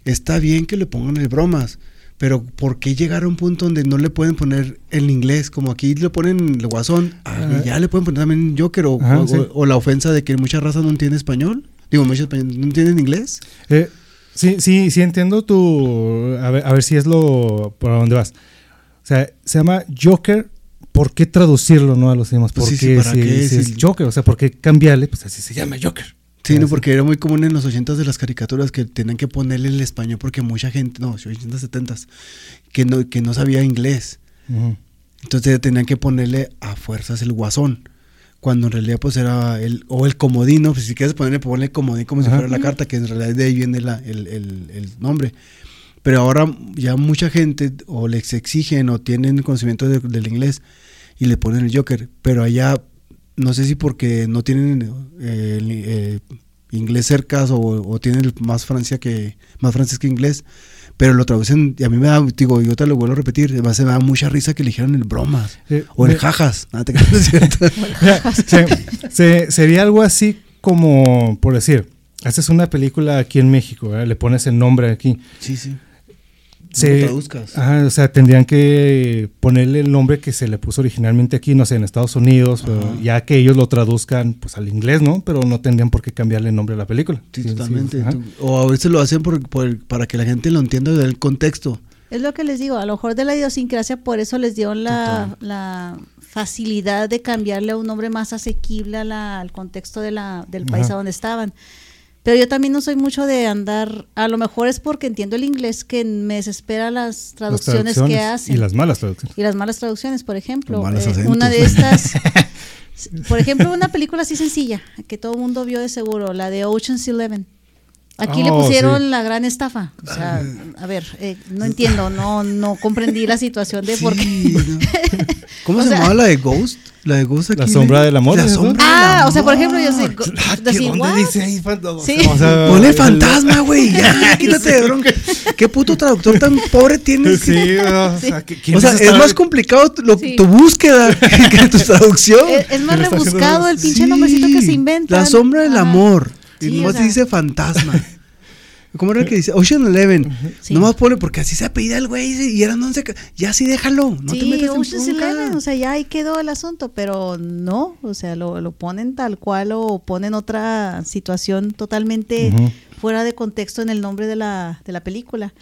está bien que le pongan el bromas, pero ¿por qué llegar a un punto donde no le pueden poner el inglés? Como aquí le ponen el guasón, ah, ya le pueden poner también Joker o, Ajá, o- sí. o la ofensa de que mucha raza no entiende español. Digo, mucha no entienden inglés. Eh, sí, sí, sí entiendo tu... A ver, a ver si es lo... ¿Por dónde vas? O sea, se llama Joker. ¿Por qué traducirlo, no, a los idiomas? Pues ¿Por sí, sí, qué ¿para si, qué? si es. Joker? O sea, ¿por qué cambiarle? Pues así se llama Joker. Sí, no, porque era muy común en los 80 de las caricaturas que tenían que ponerle el español porque mucha gente, no, 80 70 que no, que no sabía inglés. Ujú. Entonces tenían que ponerle a fuerzas el guasón. Cuando en realidad pues era el, o el comodino, pues si quieres ponerle, ponle comodín como si Ajá. fuera la carta, que en realidad de ahí viene la- el, el- el nombre. Pero ahora ya mucha gente o les exigen o tienen conocimiento de- del inglés y le ponen el Joker. Pero allá, no sé si porque no tienen eh, eh, inglés cercas o, o tienen más Francia que más francés que inglés. Pero lo traducen, y a mí me da, digo, yo te lo vuelvo a repetir, además me da mucha risa que eligieran el bromas. Eh, O el jajas. Se- se- sería algo así como, por decir, haces una película aquí en México, le pones el nombre aquí. Sí, sí. Se- lo traduzcas. Ajá, o sea, tendrían que ponerle el nombre que se le puso originalmente aquí, no sé, en Estados Unidos, pero ya que ellos lo traduzcan pues al inglés, ¿no? Pero no tendrían por qué cambiarle el nombre a la película. Sí, totalmente. o a veces lo hacen por, por- para que la gente lo entienda del contexto. Es lo que les digo, a lo mejor de la idiosincrasia, por eso les dio la, la facilidad de cambiarle a un nombre más asequible a la- al contexto de la, del país Ajá. a donde estaban. Pero yo también no soy mucho de andar, a lo mejor es porque entiendo el inglés que me desespera las Las traducciones, que hacen. Y las malas traducciones. Y las malas traducciones, por ejemplo. Eh, una de estas, por ejemplo, una película así sencilla, que todo el mundo vio de seguro, la de Ocean's Eleven. Aquí le Oh, pusieron sí. la gran estafa. O sea, a ver, eh, no entiendo, no, no comprendí la situación de por qué. Sí, ¿no? ¿Cómo O se sea- llamaba la de Ghost? La de Ghost aquí. La sombra del amor, La sombra Ah, del o sea, por amor. ejemplo, yo sé. Ah, ¿qué- decir, ¿Dónde "What?". dice ahí fantasma? Sí. O sea, Ponle fantasma, güey. Ya, quítate de bronca. ¿Qué puto traductor tan pobre tienes? Sí, o sea, ¿qué- quién O sea, es más complicado tu, lo- Sí. tu búsqueda que, tu traducción. Es, es más ¿Quién está haciendo rebuscado el pinche Sí, nombrecito que se inventa. La sombra del amor. Y Sí, nomás o sea. te dice fantasma. ¿Cómo era el que dice? Ocean Eleven. Sí. Nomás pone porque así se apellida el güey y eran 11. ca- Ya sí déjalo. No te metas en. Eleven, o sea, ya ahí quedó el asunto, pero no, o sea, lo, lo ponen tal cual o ponen otra situación totalmente fuera de contexto en el nombre de la, de la película.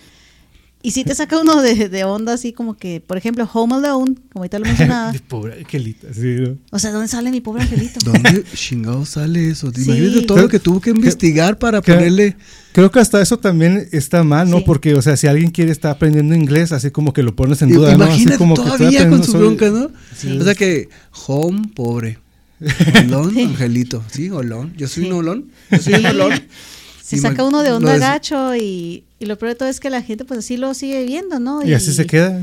Y sí te saca uno de, de onda así como que, por ejemplo, Home Alone, como ahorita lo mencionaba. Pobre angelita, sí, ¿no? o sea, ¿dónde sale mi pobre angelito? ¿Dónde chingado sale eso? Sí. Imagínate todo lo que tuvo que investigar para ¿Qué? ponerle. Creo que hasta eso también está mal, ¿no? Sí. Porque, o sea, si alguien quiere estar aprendiendo inglés, así como que lo pones en duda, ¿no? Imagínate así como que todavía con aprendiendo su bronca, ¿no? Sí. O sea que, home, pobre. Olón, angelito. Sí, olón. Yo soy Sí. un olón. Yo soy un olón. Se saca uno de onda des- gacho y, y lo peor de todo es que la gente pues así lo sigue viendo, ¿no? Y así se queda.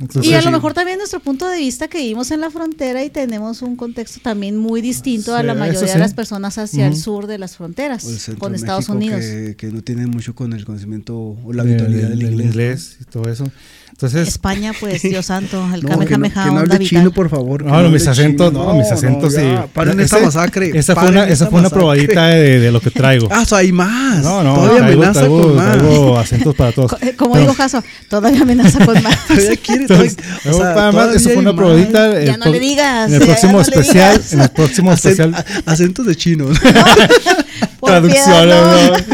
Entonces, Y a lo mejor también nuestro punto de vista que vivimos en la frontera y tenemos un contexto también muy distinto a la mayoría de las personas hacia el sur de las fronteras con Estados México Unidos. Que, que no tienen mucho con el conocimiento o la habitualidad del- del del inglés. y todo eso. Entonces, España, pues, Dios santo, el No, que no, Kamehameha que no onda hable vital. chino, por favor. que no, no, mis acentos, no, mis acentos, sí. Paren esta masacre. Esa fue una, esa fue una probadita de, de lo que traigo. Ah, so hay más. No, no, Todavía traigo, amenaza traigo- con más. traigo acentos para todos. Eh, Como Pero- digo Jaso, todavía amenaza con más. Todavía quiere. Entonces, todavía- o sea, nada más, todavía eso fue una probadita. el Ya no le digas, En el próximo especial, en el próximo especial, acentos de chino. Por traducciones.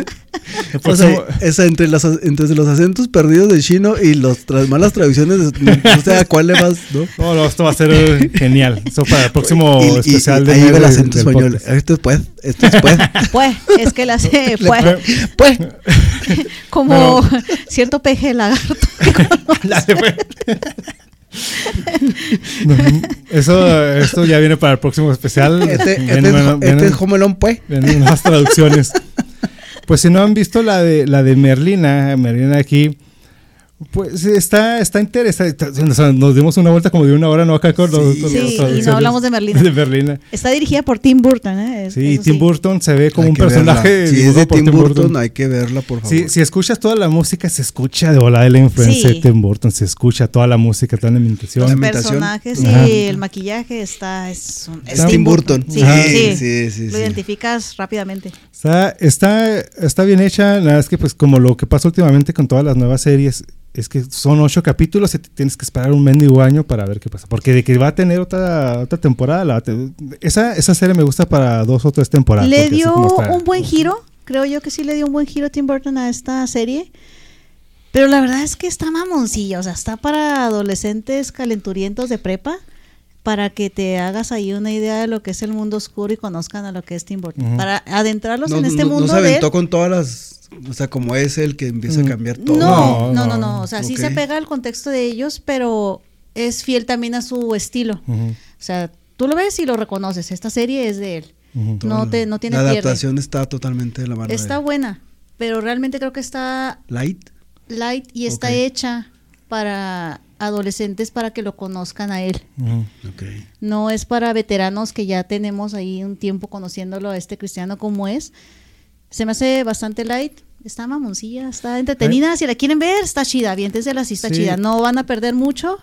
El O sea, entre, las, entre los acentos perdidos de chino y las malas traducciones, no sé a cuál le vas, ¿no? No, no, esto va a ser genial. Eso para el próximo Y- especial y de ahí va el acento del español. Esto es pues, esto es pues. Pues, es que la sé, pues, pues. como cierto peje lagarto. La de- No, eso, esto ya viene para el próximo especial. Este, este es, este es Home Alone, pues. vienen nuevas traducciones. Pues si no han visto la de la de Merlina, Merlina aquí, pues está, está interesante. O sea, nos dimos una vuelta como de una hora, ¿no? Acá con los, Sí. con Sí, y no hablamos de Merlina. De Merlina. Está dirigida por Tim Burton, ¿eh? Es- Sí, eso Tim Burton se ve como Hay un personaje. verla. Si es de por Tim Burton, hay que verla, por favor. Si, si escuchas toda la música, se escucha de volada de la influencia Sí. de Tim Burton, se escucha toda la música, toda la Los imitación. La imitación. personajes Ajá. y el maquillaje está es, un- es Es Tim Burton. Sí, Ajá. sí, Sí, sí, Lo sí. identificas rápidamente. Está, está, está bien hecha, nada más que pues como lo que pasa últimamente con todas las nuevas series, es que son ocho capítulos y te tienes que esperar un mendigo año para ver qué pasa. Porque de que va a tener otra, otra temporada, la esa, esa serie me gusta para dos o tres temporadas. Le dio está- un buen giro, creo yo que sí le dio un buen giro Tim Burton a esta serie. Pero la verdad es que está mamoncilla, o sea, está para adolescentes calenturientos de prepa, para que te hagas ahí una idea de lo que es el mundo oscuro y conozcan a lo que es Tim Burton. Para adentrarlos no, en este no- no mundo se de aventó él. con todas las. O sea, como es el que empieza a cambiar todo. No, No, no, no, no. no, o sea, sí se pega al contexto de ellos, pero es fiel también a su estilo. O sea, tú lo ves y lo reconoces, esta serie es de él. No te no tiene La pierde. adaptación está totalmente de la mano. de Está él. buena, pero realmente creo que está Light. light y está hecha para adolescentes para que lo conozcan a él. No es para veteranos que ya tenemos ahí un tiempo conociéndolo a este cristiano como es. Se me hace bastante light. Está mamoncilla, está entretenida. Si la quieren ver, está chida. Aviéntensela si está Sí. chida. No van a perder mucho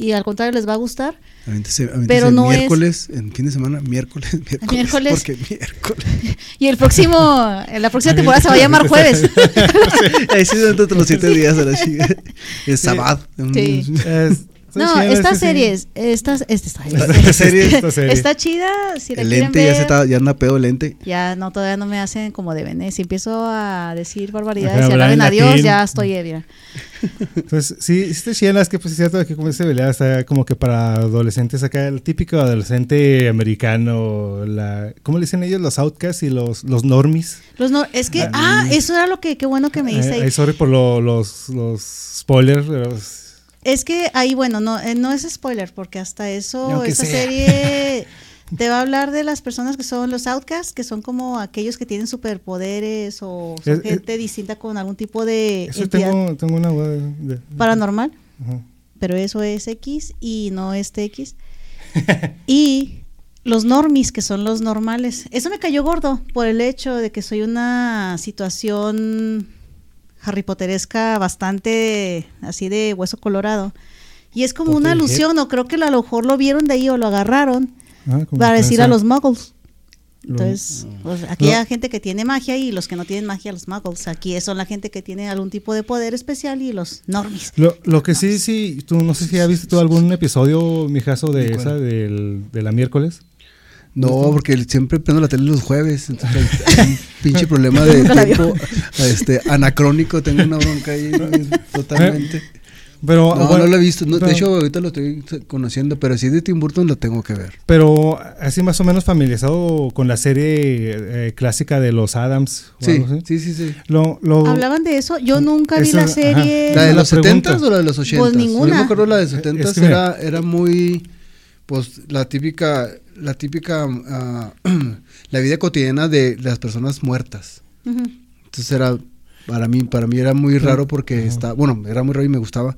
y al contrario les va a gustar. Aviéntese- aviéntese Pero no es- miércoles, en fin de semana, miércoles, miércoles. Miércoles. Porque miércoles. Y el próximo, en la próxima temporada se va a llamar jueves. Ahí sí, dentro de los siete días a la chica. El sábado. Sí. Es- No, esta serie, es- esta, esta, está, Esta serie- esta serie. está chida. Si la El lente ya se está, ya anda pedo el lente. Ya no, todavía no me hacen como deben. ¿eh? Si empiezo a decir barbaridades y hablar en a Dios, latín. ya estoy ebria. Entonces, sí, sí está chida, es que pues es cierto que como dice Belea, está como que para adolescentes acá, el típico adolescente americano, la, ¿cómo le dicen ellos? Los outcasts y los, los normies. Los no, es que, ah, eso era lo que, qué bueno que me dice Eh, ahí. ay, sorry por lo- los, los spoilers. pero es- que ahí, bueno, no, eh, no es spoiler, porque hasta eso, Aunque esta sea. serie te va a hablar de las personas que son los outcasts, que son como aquellos que tienen superpoderes o son Es- es- gente distinta con algún tipo de Eso tengo, tengo una de- de- paranormal. Ajá. pero eso es X y no es TX. y los normis, que son los normales. Eso me cayó gordo por el hecho de que soy una situación Harry Potteresca bastante así de hueso colorado. Y es como una alusión, o creo que a lo mejor lo vieron de ahí o lo agarraron Ah, para decir a los muggles. Entonces, pues, aquí hay gente que tiene magia y los que no tienen magia, los muggles. Aquí son la gente que tiene algún tipo de poder especial y los normis. Lo, lo que sí, sí, tú no sé si has visto tú algún episodio, mijazo, de ¿De esa, del, de la miércoles. No, porque siempre prendo la tele los jueves. Entonces hay un pinche problema de tiempo este, anacrónico. Tengo una bronca ahí ¿no? totalmente. Pero, No, bueno, no lo he visto. No, pero- de hecho, ahorita lo estoy conociendo. Pero si es de Tim Burton, lo tengo que ver. Pero así más o menos familiarizado con la serie eh, clásica de los Adams. o Sí, algo así. sí, sí, sí. Lo, lo- Hablaban de eso. Yo nunca vi la ajá. serie. ¿La de los la pregunta. 70s o la de los 80s? Pues ninguna. Yo me acuerdo la de los Es 70s que mira. era, era muy, pues, la típica, la típica, ah, la vida cotidiana de las personas muertas. Entonces era, para mí, para mí era muy raro porque Ajá. está, bueno, era muy raro y me gustaba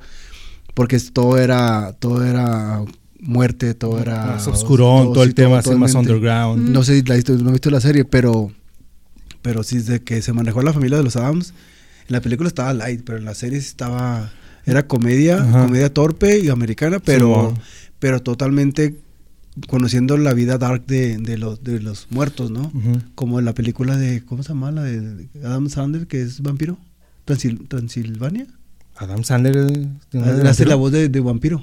porque todo era, todo era muerte, todo era... más oscurón, todo, el sí, tema así más underground. No sé si la no he visto la serie, pero, pero sí de que se manejó la familia de los Adams. En la película estaba light, pero en la serie estaba, era comedia, Ajá. comedia torpe y americana, pero, pero totalmente conociendo la vida dark de, de los, de los muertos, ¿no? Ujú. Como en la película de, ¿cómo se llama? La de Adam Sandler, que es vampiro. Transil- Transilvania. Adam Sandler. eh, ¿tiene una de Él hace la voz de, de vampiro.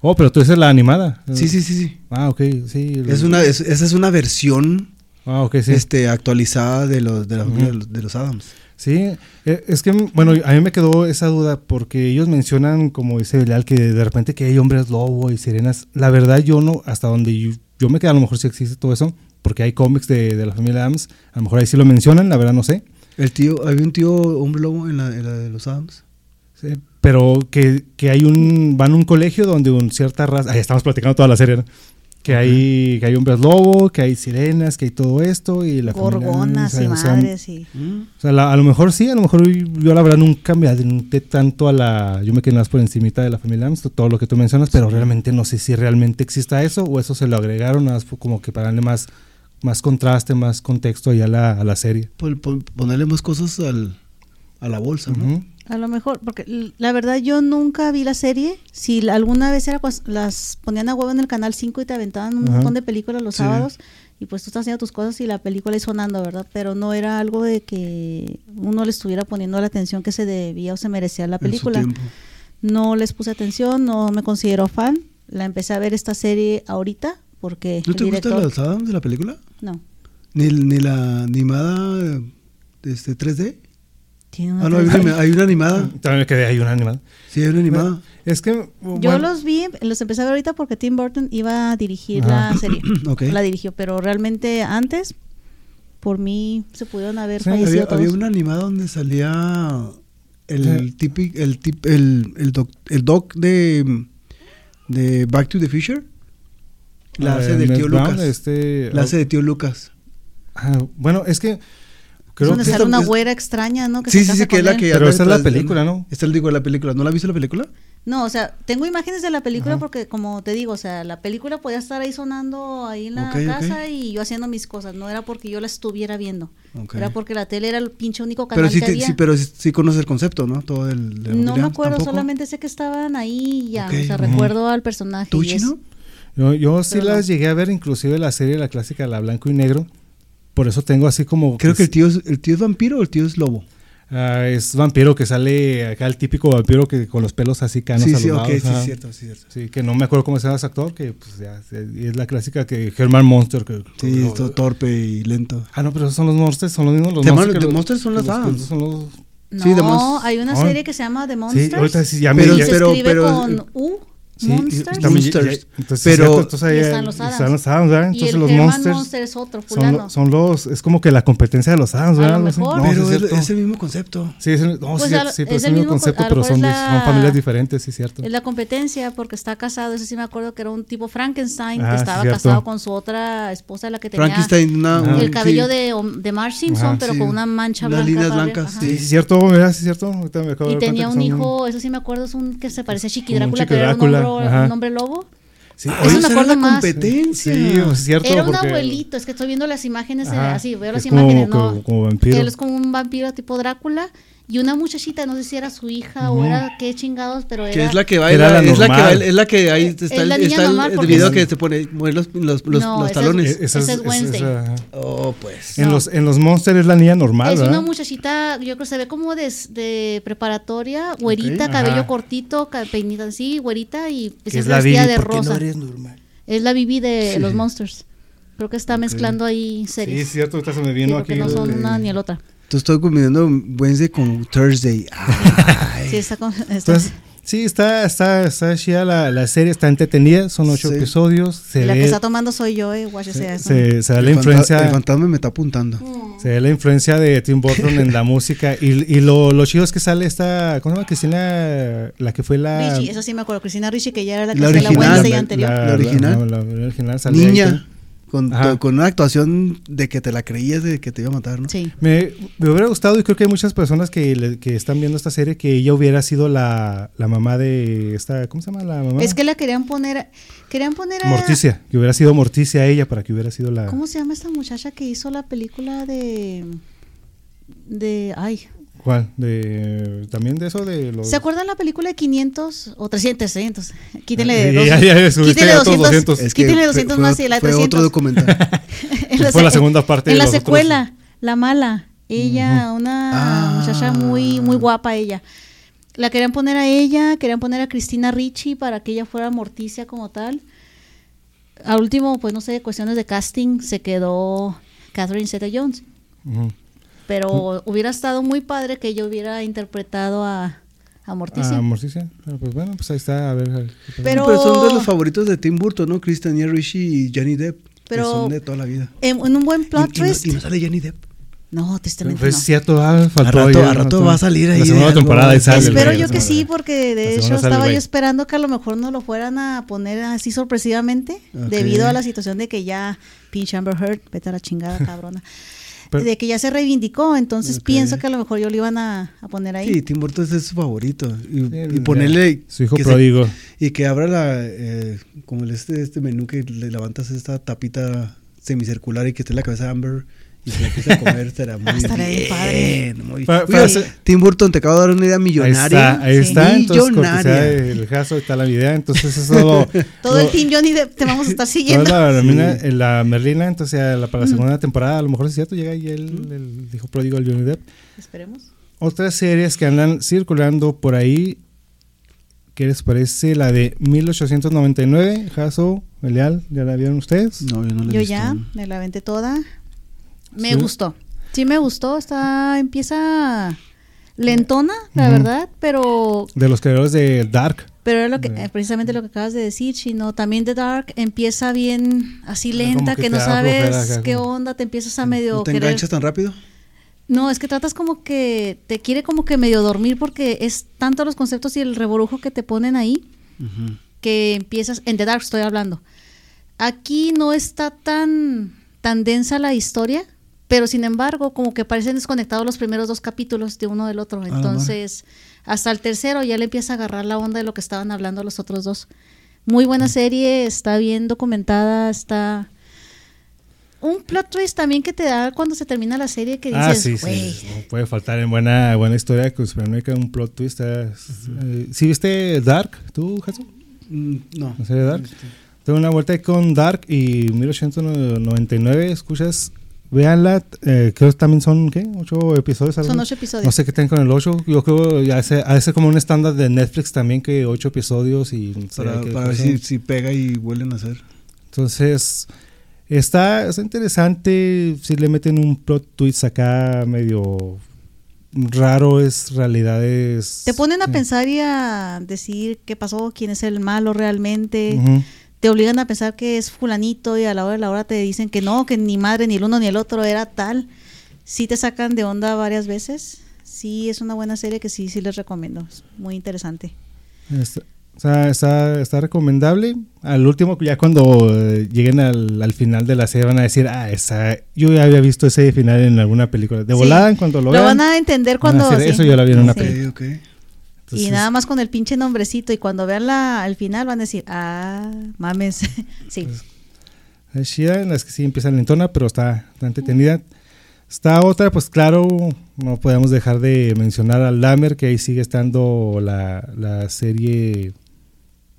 Oh, pero tú dices la animada. Sí, sí, sí, sí. Ah, ok, sí. Es una, es- esa es una versión Ah, ok, sí. este, actualizada de los, la de los, de los Adams. Sí, eh, es que, bueno, a mí me quedó esa duda porque ellos mencionan, como dice Belial, que de repente que hay hombres lobo y sirenas. La verdad, yo no, hasta donde yo, yo me quedé, a lo mejor sí existe todo eso, porque hay cómics de, de la familia Adams, a lo mejor ahí sí lo mencionan, la verdad no sé. El tío, había un tío hombre lobo en la, en la de los Adams. Sí, pero que, que hay un, van a un colegio donde un cierta raza, ahí estamos platicando toda la serie, ¿no? Que hay que hay hombres lobo, que hay sirenas, que hay todo esto y la familia- Gorgonas o sea, y o sea, madres y... O sea, la- a lo mejor sí, a lo mejor yo la verdad nunca me adentré tanto a la, yo me quedé más por encimita de la familia Adams, todo lo que tú mencionas, pero realmente no sé si realmente exista eso o eso se lo agregaron nada más como que para darle más, más contraste, más contexto ahí a la, a la serie. Pon- pon- ponerle más cosas al, a la bolsa, ¿no? A lo mejor, porque la verdad yo nunca vi la serie. Si la- alguna vez era cuas- las ponían a huevo en el canal 5 y te aventaban un Ajá. montón de películas los Sí. sábados y pues tú estás haciendo tus cosas y la película ahí sonando, ¿verdad? Pero no era algo de que uno le estuviera poniendo la atención que se debía o se merecía la película. No les puse atención, no me considero fan. La empecé a ver esta serie ahorita porque ¿No te director los Adams de la película? no Ni, ni la animada este, 3D. Tiene una Ah, no, hay una, hay una animada. También me quedé ahí un animal. Sí, hay una animada. Es que Yo los vi, los empecé a ver ahorita porque Tim Burton iba a dirigir la serie. La dirigió, pero realmente antes, por mí, se pudieron haber Sí, fallecido Había, todos. había una animada donde salía el Sí. típico, el, tip, el, el, doc, el doc de, de Back to the Future. La hace eh, del tío Brown, Lucas. este, La hace de tío Lucas. ah, bueno, es que es creo donde que sale una es- güera extraña, ¿no? Que Sí, se sí, sí, que es la que... Pero esa es la película, ¿no? Esta es digo, la película. ¿No la viste la película? No, o sea, tengo imágenes de la película Ajá. porque, como te digo, o sea, la película podía estar ahí sonando ahí en la casa y yo haciendo mis cosas. No era porque yo la estuviera viendo. Era porque la tele era el pinche único canal Pero sí, que te- había. sí, pero sí, sí conoces el concepto, ¿no? Todo el... de no me acuerdo, ¿tampoco? solamente sé que estaban ahí y ya. O sea, recuerdo al personaje. ¿Tú, es- chino? Yo, yo sí Pero no. las llegué a ver, inclusive la serie, la clásica, la blanco y negro. Por eso tengo así como... Creo que el sí- tío, es, el tío es vampiro o el tío es lobo. ah, es vampiro que sale acá, el típico vampiro que con los pelos así canos sí, sí, los ok, lados, sí, cierto, sí, cierto. Sí, que no me acuerdo cómo se llama ese actor, que pues ya, y es la clásica que Herman Monster. Que, Sí, todo torpe y lento. Ah, no, pero esos son los monsters, son los mismos los The monsters. Son los Adams. son los- No, Sí, hay una Ah. serie que se llama The Sí, Monsters. ahorita sí, ya me... Pero- ya- se pero- escribe pero- con U. sí, y- Monsters. y también ya- Monsters. entonces, Pero- cierto, entonces ahí Y están los Adams. están los Adams, ¿verdad? y Entonces el los monsters Monster es otro, son, lo- son los... Es como que la competencia de los Adams, A ¿verdad? lo Algo así. mejor. No, pero es es, el mismo concepto. Sí, es, el- no, Pues sí, lo- sí, pero es el mismo mismo co- concepto, pero son, la- son familias diferentes, sí, cierto. Es la competencia porque está casado, ese sí me acuerdo que era un tipo Frankenstein, Ah, que estaba cierto. casado con su otra esposa, la que tenía Frankenstein, un- el cabello sí, de, de Marge Simpson, Ajá, pero sí. con una mancha blanca. líneas para arriba, blancas. Sí, cierto, ¿verdad? Sí, cierto. Y tenía un hijo, eso sí me acuerdo, es un que se parece a Chiqui Drácula, que era un Ajá. un hombre lobo. Sí, Eso oye, me acuerdo la más. competencia. Sí, es cierto. Era un porque- abuelito, es que estoy viendo las imágenes, eh, Ajá, así, veo es las como- imágenes, ¿no? como- como vampiro. Él es como un vampiro tipo Drácula y una muchachita, no sé si era su hija o era qué chingados, pero era... Que es la que Era baila, la es la que baila, es la que ahí Es está, el, está el- video es- que se pone mueve los, los, los, No, los esa es- talones. Eh, esa es Wednesday. esa- oh, pues. en, No. los, en los Monsters es la niña normal, Es ¿verdad? una muchachita, yo creo que se ve como de, de preparatoria, güerita, cabello Ajá. cortito, peinita así, güerita y es la vestida de ¿por qué rosa. no eres normal? Es la Bibi de Sí. los Monsters. Creo que está mezclando ahí Sí, series. es cierto, ahorita se me Sí, vino aquí. no son una ni el otra. Entonces estoy combinando Wednesday con Thursday. Ay. Sí, está con- está- Entonces, sí, está, está, está chida la, la serie, está entretenida, son ocho Sí. episodios, se y la que ve, está tomando soy yo, eh, se, eso. se- se da la el, fanta- influencia, el fantasma me está apuntando. Mm. se ve la influencia de Tim Burton en la música y, y lo, lo chido es que sale esta, ¿cómo se llama? Cristina, la que fue la... Richie, eso sí me acuerdo. Cristina Richie, que ya era la que La original. Wednesday la- anterior. la- La original. no, la- la original sale ahí Niña. Con, una actuación de que te la creías de que te iba a matar, ¿no? Sí. Me, me hubiera gustado y creo que hay muchas personas que, le- que están viendo esta serie que ella hubiera sido la, la mamá de esta, ¿cómo se llama la mamá? Es que la querían poner, querían poner a... Morticia, que hubiera sido Morticia ella para que hubiera sido la... ¿Cómo se llama esta muchacha que hizo la película de... de ay, ¿Cuál? De, también de eso de los... ¿se acuerdan la película de 500 o 300, 300? Quítenle Ah, dos, ya, ya, ya, subiste quítenle a otros 200, 200. Es que quítenle fue- 200 fue, más y la de fue 300. otro documental. En Fue la segunda parte En de la los otros. secuela, la mala. Ella, una Ah. muchacha muy, muy guapa ella. La querían poner a ella, querían poner a Cristina Ricci para que ella fuera Morticia como tal. Al último, pues no sé, cuestiones de casting, se quedó Catherine Zeta-Jones. Ujú. Pero hubiera estado muy padre que ella hubiera interpretado a, a Morticia. Ah, Morticia. Pero, pues bueno, pues ahí está, a ver. a ver. Pero- Pero son de los favoritos de Tim Burton, ¿no? Christian Ricci y Johnny Depp. Pero- que son de toda la vida. en, en un buen plot y, y no, twist. y no sale Johnny Depp. No, tristemente Pues no. cierto, ah, faltó. A rato- ya, a rato va a salir ahí La segunda temporada ahí sale Espero yo que sí, porque de hecho estaba yo esperando que a lo mejor no lo fueran a poner así sorpresivamente, debido a la situación de que ya pinche Amber Heard, vete a la chingada, cabrona, Pero- de que ya se reivindicó, entonces pienso que a lo mejor yo lo iban a, a poner ahí. Sí, Tim Burton es su favorito. Y, Sí, y ya. ponerle. Su hijo que se- pródigo. y que abra la. eh, como el este, este menú que le levantas esta tapita semicircular y que esté la cabeza de Amber y se la a comer, será muy Estaría bien padre. muy- Tim Burton, te acabo de dar una idea Ahí millonaria. está, ahí Sí. está. Entonces, cortesía Millonaria. del caso está la idea. Entonces, eso lo, Todo el team Johnny Depp te vamos a estar toda siguiendo. la, Merlina, eh, la Merlina, entonces la- para la segunda temporada, a lo mejor es cierto, llega ahí el, el hijo pródigo del Johnny Depp. Esperemos. Otras series que andan circulando por ahí, ¿qué les parece? La de 1899, Jaso, Belial, ¿ya la vieron ustedes? No, yo no la he Yo visto. ya me la aventé toda. Me Sí. gustó. Sí me gustó, está empieza lentona, la verdad, pero De los creadores de Dark. pero era lo que eh, precisamente lo que acabas de decir, sino también The Dark empieza bien así lenta que no sabes acá, qué onda, te empiezas a medio ¿No te querer- enganchas tan rápido? No, es que tratas como que te quiere como que medio dormir porque es tanto los conceptos y el reborujo que te ponen ahí que empiezas, en The Dark estoy hablando. Aquí no está tan, tan densa la historia, pero sin embargo, como que parecen desconectados los primeros dos capítulos de uno del otro. la Entonces, hasta el tercero ya le empieza a agarrar la onda de lo que estaban hablando los otros dos. Muy buena serie, está bien documentada, está... Un plot twist también que te da cuando se termina la serie que dices, Ah, sí, "Güey, sí. No puede faltar en buena, buena historia conspiranoica un plot twist. eh, eh, ¿Sí viste Dark, tú, Jaso? Mm, No. ¿La serie Dark? Tengo una vuelta ahí con Dark y 1899, escuchas, véanla, eh, creo que también son, ¿qué? ¿Ocho episodios? algo? Son ocho episodios. No sé qué tengan con el ocho, yo creo ya hace, hace como un estándar de Netflix también que ocho episodios y... Para, para ver si, si pega y vuelven a hacer. Entonces, está, está interesante si le meten un plot twist acá medio raro, es realidades... Te ponen a sí. pensar y a decir qué pasó, quién es el malo realmente. Ujú. Te obligan a pensar que es fulanito y a la hora de la hora te dicen que no, que ni madre, ni el uno ni el otro era tal. Sí te sacan de onda varias veces. Sí, es una buena serie que sí, sí les recomiendo. Es muy interesante. Está, o sea, está, está recomendable. Al último, ya cuando eh, lleguen al, al final de la serie van a decir, ah, esa, yo ya había visto ese final en alguna película. De Sí. volada, en cuanto lo, Lo vean, van a entender a cuando... decir, sí. eso yo la vi en una Sí. película. Ok, ok. Y Entonces, nada más con el pinche nombrecito y cuando vean la, el final van a decir, ah, mames. sí. Es chida, en las que sí empieza lentona, pero está, está entretenida. Está otra, pues claro, no podemos dejar de mencionar al Dahmer, que ahí sigue estando la, la serie,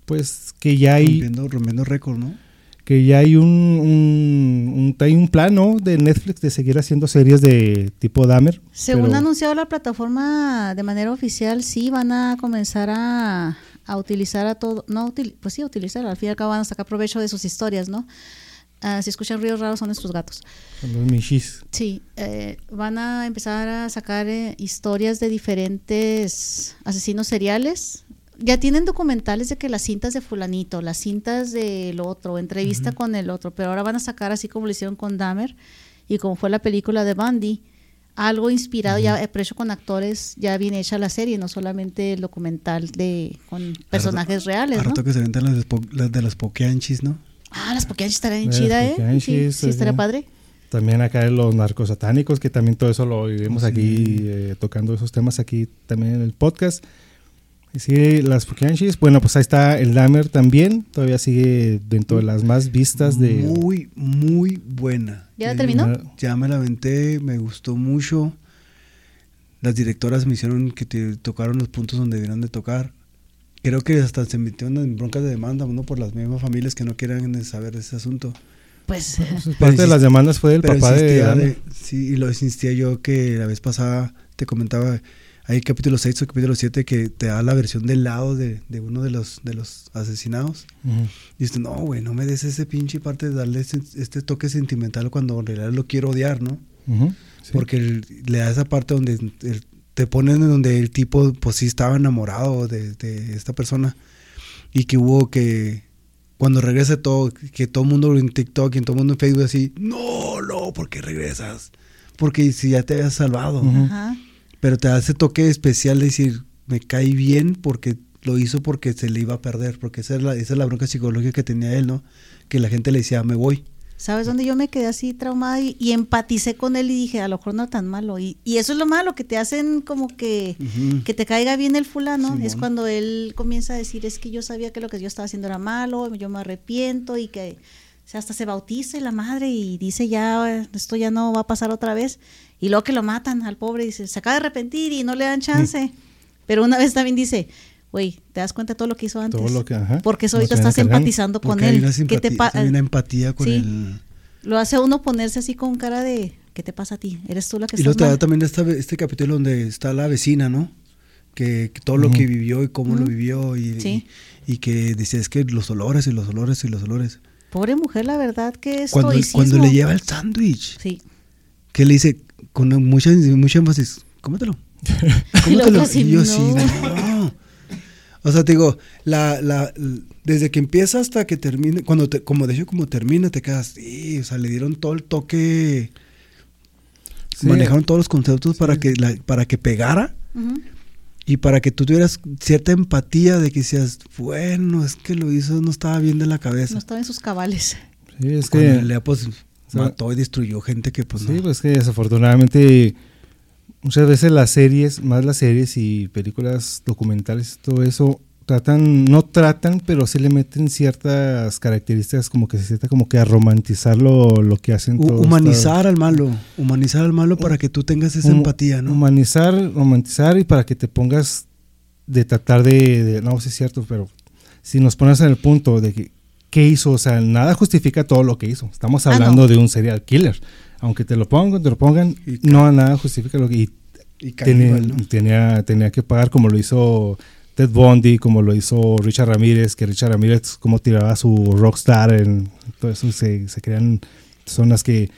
pues que ya hay, Rompiendo, rompiendo récord, ¿no? Que ya hay un, un, un- hay un plan, ¿no? De Netflix de seguir haciendo series de tipo Dahmer. Según ha anunciado la plataforma de manera oficial, sí van a comenzar a, a utilizar a todo, no, util- pues sí, a utilizar, al fin y al cabo van a sacar provecho de sus historias, ¿no? Ah, si escuchan ruidos raros son nuestros gatos. Son los Mishis. Sí, eh, van a empezar a sacar eh, historias de diferentes asesinos seriales. Ya tienen documentales de que las cintas de fulanito, las cintas del otro, entrevista con el otro, pero ahora van a sacar así como lo hicieron con Dahmer y como fue la película de Bundy, algo inspirado ya, eh, pero hecho con actores ya bien hecha la serie, no solamente el documental de con personajes reales, Al ¿no? rato que se ventan las, de las de las pokeanchis, ¿no? Ah, las Pokémon estarían bien chida, ¿eh? Sí, sí, estaría ajá. padre. También acá en los narcos satánicos, que también todo eso lo vivimos Sí. aquí, eh, tocando esos temas aquí también en el podcast. Y sí, las Pokémonchis, bueno, pues ahí está el Dahmer también, todavía sigue dentro de las más vistas de... Muy, muy buena. ¿Ya la Eh, terminó? Ya me la aventé, me gustó mucho. Las directoras me hicieron que te tocaron los puntos donde debieron de tocar. Creo que hasta se metieron en broncas de demanda, uno por las mismas familias que no quieran saber de ese asunto. Pues Pues, parte de las demandas fue del papá de... de- sí, y lo insistía yo que la vez pasada te comentaba, hay capítulo 6 o capítulo 7 que te da la versión del lado de, de uno de los, de los asesinados. Ujú. Y dices, no, güey, no me des ese pinche parte de darle ese- este toque sentimental cuando en realidad lo quiero odiar, ¿no? Ujú, sí. Porque el- le da esa parte donde el- te ponen en donde el tipo, pues sí estaba enamorado de, de esta persona y que hubo que, cuando regrese todo, que todo el mundo en TikTok y en todo el mundo en Facebook así, no, no, ¿por qué regresas? porque si ya te habías salvado. Ujú. Ajá. Pero te hace toque especial decir, me cae bien porque lo hizo porque se le iba a perder, porque esa es la, esa es la bronca psicológica que tenía él, ¿no? Que la gente le decía, me voy. ¿Sabes dónde yo me quedé así traumada y, y empaticé con él y dije, a lo mejor no tan malo? Y, y eso es lo malo, que te hacen como que, que te caiga bien el fulano. Es cuando él comienza a decir, es que yo sabía que lo que yo estaba haciendo era malo, yo me arrepiento y que o sea, hasta se bautiza y la madre y dice, ya, esto ya no va a pasar otra vez. Y luego que lo matan al pobre, dice, se acaba de arrepentir y no le dan chance. Pero una vez también dice, güey, ¿te das cuenta de todo lo que hizo antes? Todo lo que, ajá. Porque eso ahorita estás cargando. empatizando con Porque hay él. una, ¿Qué te simpatía- pa- hay una empatía con Sí. el... Lo hace a uno ponerse así con cara de, ¿qué te pasa a ti? ¿Eres tú la que Y estás luego te da mal? también esta, este capítulo donde está la vecina, ¿no? Que, que todo lo que vivió y cómo lo vivió y, Sí. y, y que dice, es que los olores y los olores y los olores. Pobre mujer, la verdad que es Cuando, cuando le lleva el sándwich, Sí. que le dice con mucha, mucha énfasis, cómetelo. Cómetelo. Y yo no. así, no. O sea, te digo, la, la, desde que empieza hasta que termine, cuando te, como de hecho como termina, te quedas, sí, o sea, le dieron todo el toque, Sí. manejaron todos los conceptos para que la, para que pegara y para que tú tuvieras cierta empatía de que decías, bueno, es que lo hizo, no estaba bien de la cabeza. No estaba en sus cabales. Sí, es Cuando que, en realidad, sea, mató y destruyó gente que pues sí, no. pues que desafortunadamente muchas veces las series, más las series y películas documentales, todo eso tratan, no tratan, pero sí le meten ciertas características como que se sienta como que a romantizar lo, lo que hacen todos humanizar al malo, humanizar al malo para que tú tengas esa Hum- empatía, ¿no? Humanizar, romantizar y para que te pongas de tratar de, de- no, sí es cierto, pero si nos pones en el punto de que qué hizo, o sea, nada justifica todo lo que hizo. Estamos Ah, hablando no. de un serial killer. Aunque te lo pongan, te lo pongan, Y no nada justifica lo que y Y tenía, tenía, tenía que pagar como lo hizo Ted Bundy, como lo hizo Richard Ramírez, que Richard Ramírez como tiraba su rockstar en todo eso se, se crean zonas que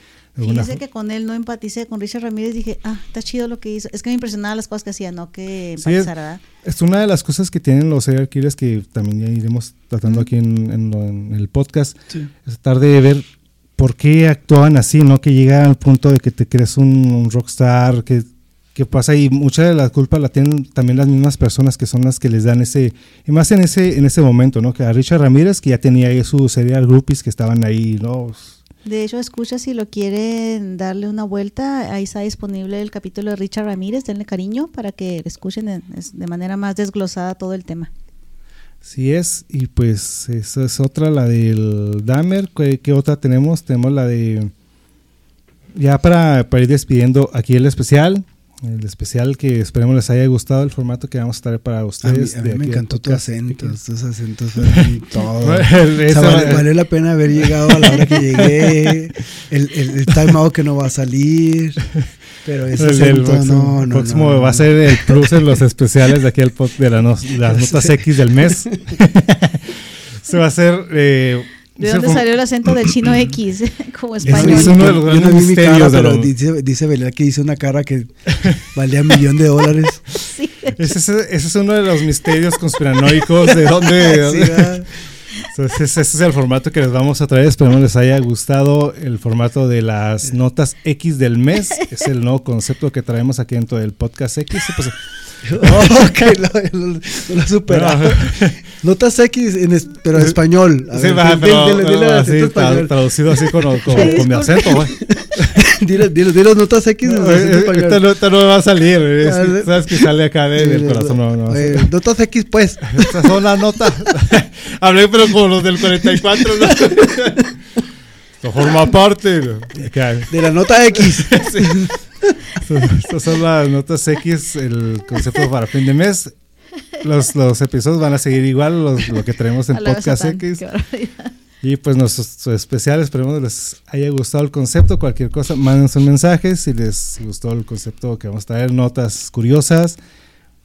Fíjese que con él no empaticé, con Richard Ramírez dije, ah, está chido lo que hizo. Es que me impresionaba las cosas que hacía, no que Sí, es- empatizara, ¿verdad? Es una de las cosas que tienen los serial killers que también ya iremos tratando aquí en, en lo- en el podcast. Sí. Es tratar de ver por qué actúan así, ¿no? Que llega al punto de que te crees un, un rockstar, que, que pasa y mucha de la culpa la tienen también las mismas personas que son las que les dan ese, y más en ese, en ese momento, ¿no? Que a Richard Ramírez, que ya tenía ahí sus serial groupies que estaban ahí, ¿no? De hecho, escucha si lo quieren darle una vuelta. Ahí está disponible el capítulo de Richard Ramírez. Denle cariño para que escuchen de, manera más desglosada todo el tema. Sí es, y pues esa es otra, la del Dahmer. ¿Qué, otra tenemos? Tenemos la de... Ya para ir despidiendo aquí el especial, el especial que esperemos les haya gustado el formato que vamos a traer para A mí, ustedes. a de mí me encantó tu acento, tus acentos fueron todo. Bueno, O sea, esa- vale- valió la pena haber llegado a la hora que llegué, el, el, el time out que no va a salir, pero ese el, acento, próximo, no, no, próximo no, va a ser el plus en los especiales de aquí pod- de la no- las notas X del mes. Se va a hacer... eh, ¿De ese dónde fue- salió el acento del chino X? Como Ese español. es uno de los yo, no grandes vi mi cara, misterios de pero lo- dice, dice Belial que hizo una cara que valía un millón de dólares. Sí. Ese, es- ese es uno de los misterios conspiranoicos de dónde... de dónde-. Entonces, ese es el formato que les vamos a traer. Esperemos les haya gustado el formato de las notas X del mes. Es el nuevo concepto que traemos aquí dentro del podcast X. Y pues, Que lo, lo, lo superado. Notas X, en es- pero en español. A sí, ver, va, dile- pero, dile- dile el así, español. traducido así con, con- con mi acento. güey. Dile, dile, dile las notas X en No, eh, español. Esta no, esta no me va a salir. eh, es Ah, de- sabes que sale acá de- del corazón. No, no. eh, notas X, pues. Estas son las notas. Hablé, pero como los del 44. ¿no? Esto forma parte. Acá. De la nota X. Sí. Estas son las notas X, el concepto para fin de mes. Los, los episodios van a seguir igual, los- lo que tenemos en Podcast X. Y pues nuestros especiales, esperemos les haya gustado el concepto. Cualquier cosa, manden sus mensajes. Si les gustó el concepto que vamos a traer, notas curiosas.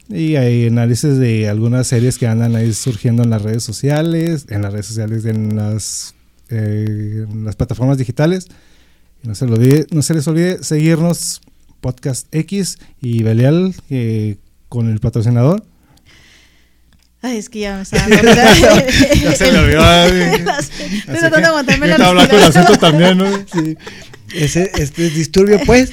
Y hay análisis de algunas series que andan ahí surgiendo en las redes sociales, en las redes sociales, en las, eh, en las plataformas digitales. No se, olvide- no se les olvide seguirnos Podcast X y Belial eh, con el patrocinador. Ay, es que ya me dando. ya se me olvidó. Estoy tratando aguantarme la hablar con respiración. acento también, ¿no? Sí. Ese, este es disturbio, pues.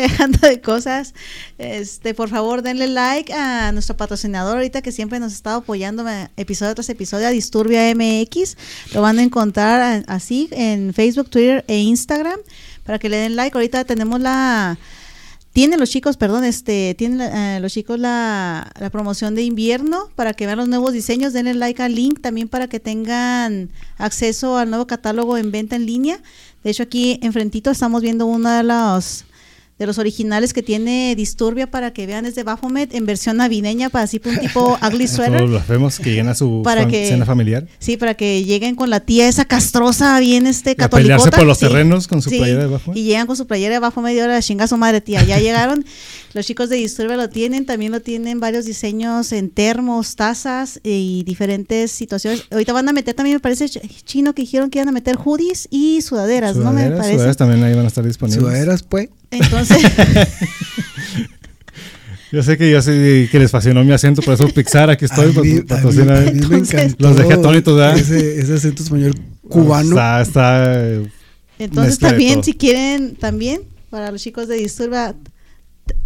Dejando de cosas, este, por favor denle like a nuestro patrocinador ahorita que siempre nos ha estado apoyando eh, episodio tras episodio a Disturbia MX. Lo van a encontrar así en Facebook, Twitter e Instagram para que le den like. Ahorita tenemos la tienen los chicos, perdón, este, tienen eh, los chicos la, la, promoción de invierno para que vean los nuevos diseños, denle like al link también para que tengan acceso al nuevo catálogo en venta en línea. De hecho, aquí enfrentito estamos viendo uno de los de los originales que tiene Disturbia para que vean es de Baphomet en versión navideña para así un tipo ugly sweater. Todos los vemos que lleguen a su para que, cena familiar. Sí, para que lleguen con la tía esa castrosa bien este católica. pelearse por los terrenos con su playera de Baphomet. Y llegan con su playera de Baphomet y ahora chinga su madre tía. Ya llegaron. Los chicos de Disturbia lo tienen, también lo tienen varios diseños en termos, tazas y diferentes situaciones. Ahorita van a meter también, me parece chino que dijeron que iban a meter hoodies y sudaderas, ¿no? Me parece. Sudaderas también ahí van a estar disponibles. Sudaderas, pues. Entonces. Yo sé que yo sé que les fascinó mi acento, por eso Pixar, aquí estoy. A mí, a mí, a mí me encantó. Los dejé atónitos, ¿verdad? Ese, ese acento español cubano. Está, está Entonces también, si quieren, también, para los chicos de Disturba,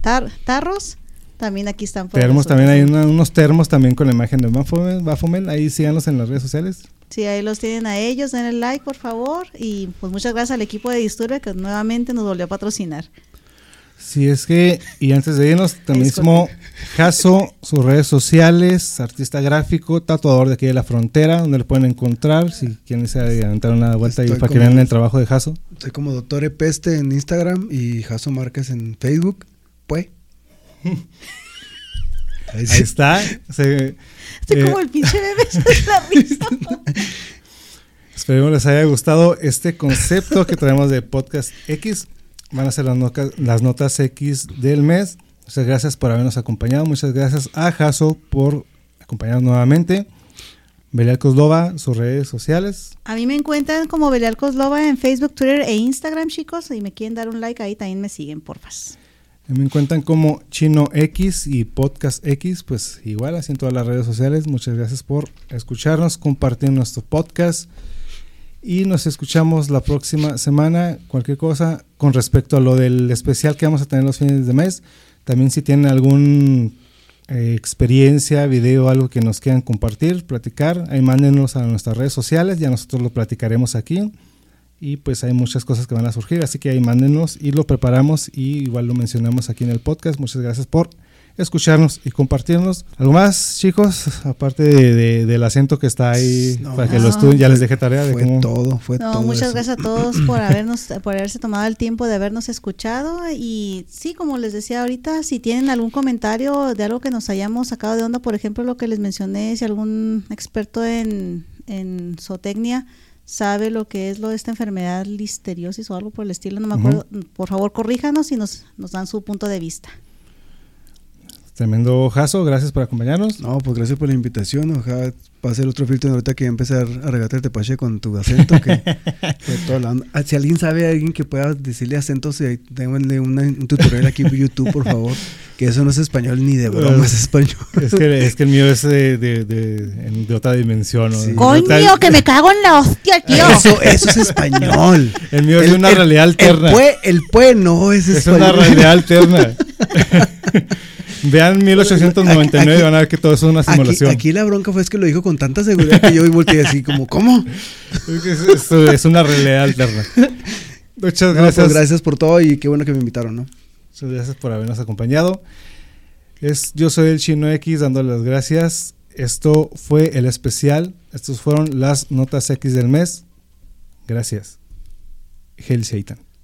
tar, tarros, también aquí están. Termos, también hay una, unos termos también con la imagen de Baphomet, ahí síganos en las redes sociales. Sí, ahí los tienen a ellos, den el like por favor y pues muchas gracias al equipo de Disturbia que nuevamente nos volvió a patrocinar. Sí, es que, y antes de irnos, también mismo Jaso, sus redes sociales, artista gráfico, tatuador de aquí de la frontera, donde lo pueden encontrar, si quieren se adelantar una vuelta ahí para que vean el trabajo de Jaso. Soy como Doctor Epeste en Instagram y Jaso Márquez en Facebook, pues. Ahí, ahí está. Se, Estoy eh, como el pinche bebé, la risa. Esperemos les haya gustado este concepto que traemos de Podcast X. Van a ser las, notas, las notas X del mes. Muchas gracias por habernos acompañado. Muchas gracias a Jaso por acompañarnos nuevamente. Belial Coslova, sus redes sociales. A mí me encuentran como Belial Coslova en Facebook, Twitter e Instagram, chicos. Si me quieren dar un like ahí, también me siguen, porfas. Me encuentran como Chino X y Podcast X, pues igual así en todas las redes sociales. Muchas gracias por escucharnos, compartir nuestro podcast y nos escuchamos la próxima semana. Cualquier cosa con respecto a lo del especial que vamos a tener los fines de mes. También si tienen alguna eh, experiencia, video, algo que nos quieran compartir, platicar, ahí mándenos a nuestras redes sociales, ya nosotros lo platicaremos aquí y pues hay muchas cosas que van a surgir, así que ahí mándenos y lo preparamos y igual lo mencionamos aquí en el podcast. Muchas gracias por escucharnos y compartirnos. ¿Algo más, chicos? Aparte de, del acento que está ahí para que lo estudien, ya les dejé tarea de fue todo, fue todo. Muchas gracias a todos por habernos, por haberse tomado el tiempo de habernos escuchado. Y sí, como les decía ahorita, si tienen algún comentario de algo que nos hayamos sacado de onda, por ejemplo, lo que les mencioné, si algún experto en, en zootecnia sabe lo que es lo de esta enfermedad listeriosis o algo por el estilo, no me acuerdo, por favor corríjanos y nos, nos dan su punto de vista. Tremendo Jaso, gracias por acompañarnos. No, pues gracias por la invitación. Ojalá pase el otro filtro ahorita que empezar a regatarte pache con tu acento. Que ah, Si alguien sabe, alguien que pueda decirle acentos, eh, déjenle un tutorial aquí en YouTube, por favor. Que eso no es español ni de broma, es español. Es que, es que el mío es de, de, de, otra dimensión. Coño, que me cago en la hostia, tío. Eso, eso es español. El mío es de una realidad alterna. El pue, no es español. Es una realidad alterna. Vean 1899 y van a ver que todo eso es una simulación. Aquí, la bronca fue es que lo dijo con tanta seguridad que yo volteé así como, ¿cómo? Es, es, una realidad alterna. Muchas gracias. pues gracias por todo y qué bueno que me invitaron, ¿no? Muchas gracias por habernos acompañado. Es, yo soy el Chino X dándole las gracias. Esto fue el especial. Estas fueron las notas X del mes. Gracias. Hell Satan.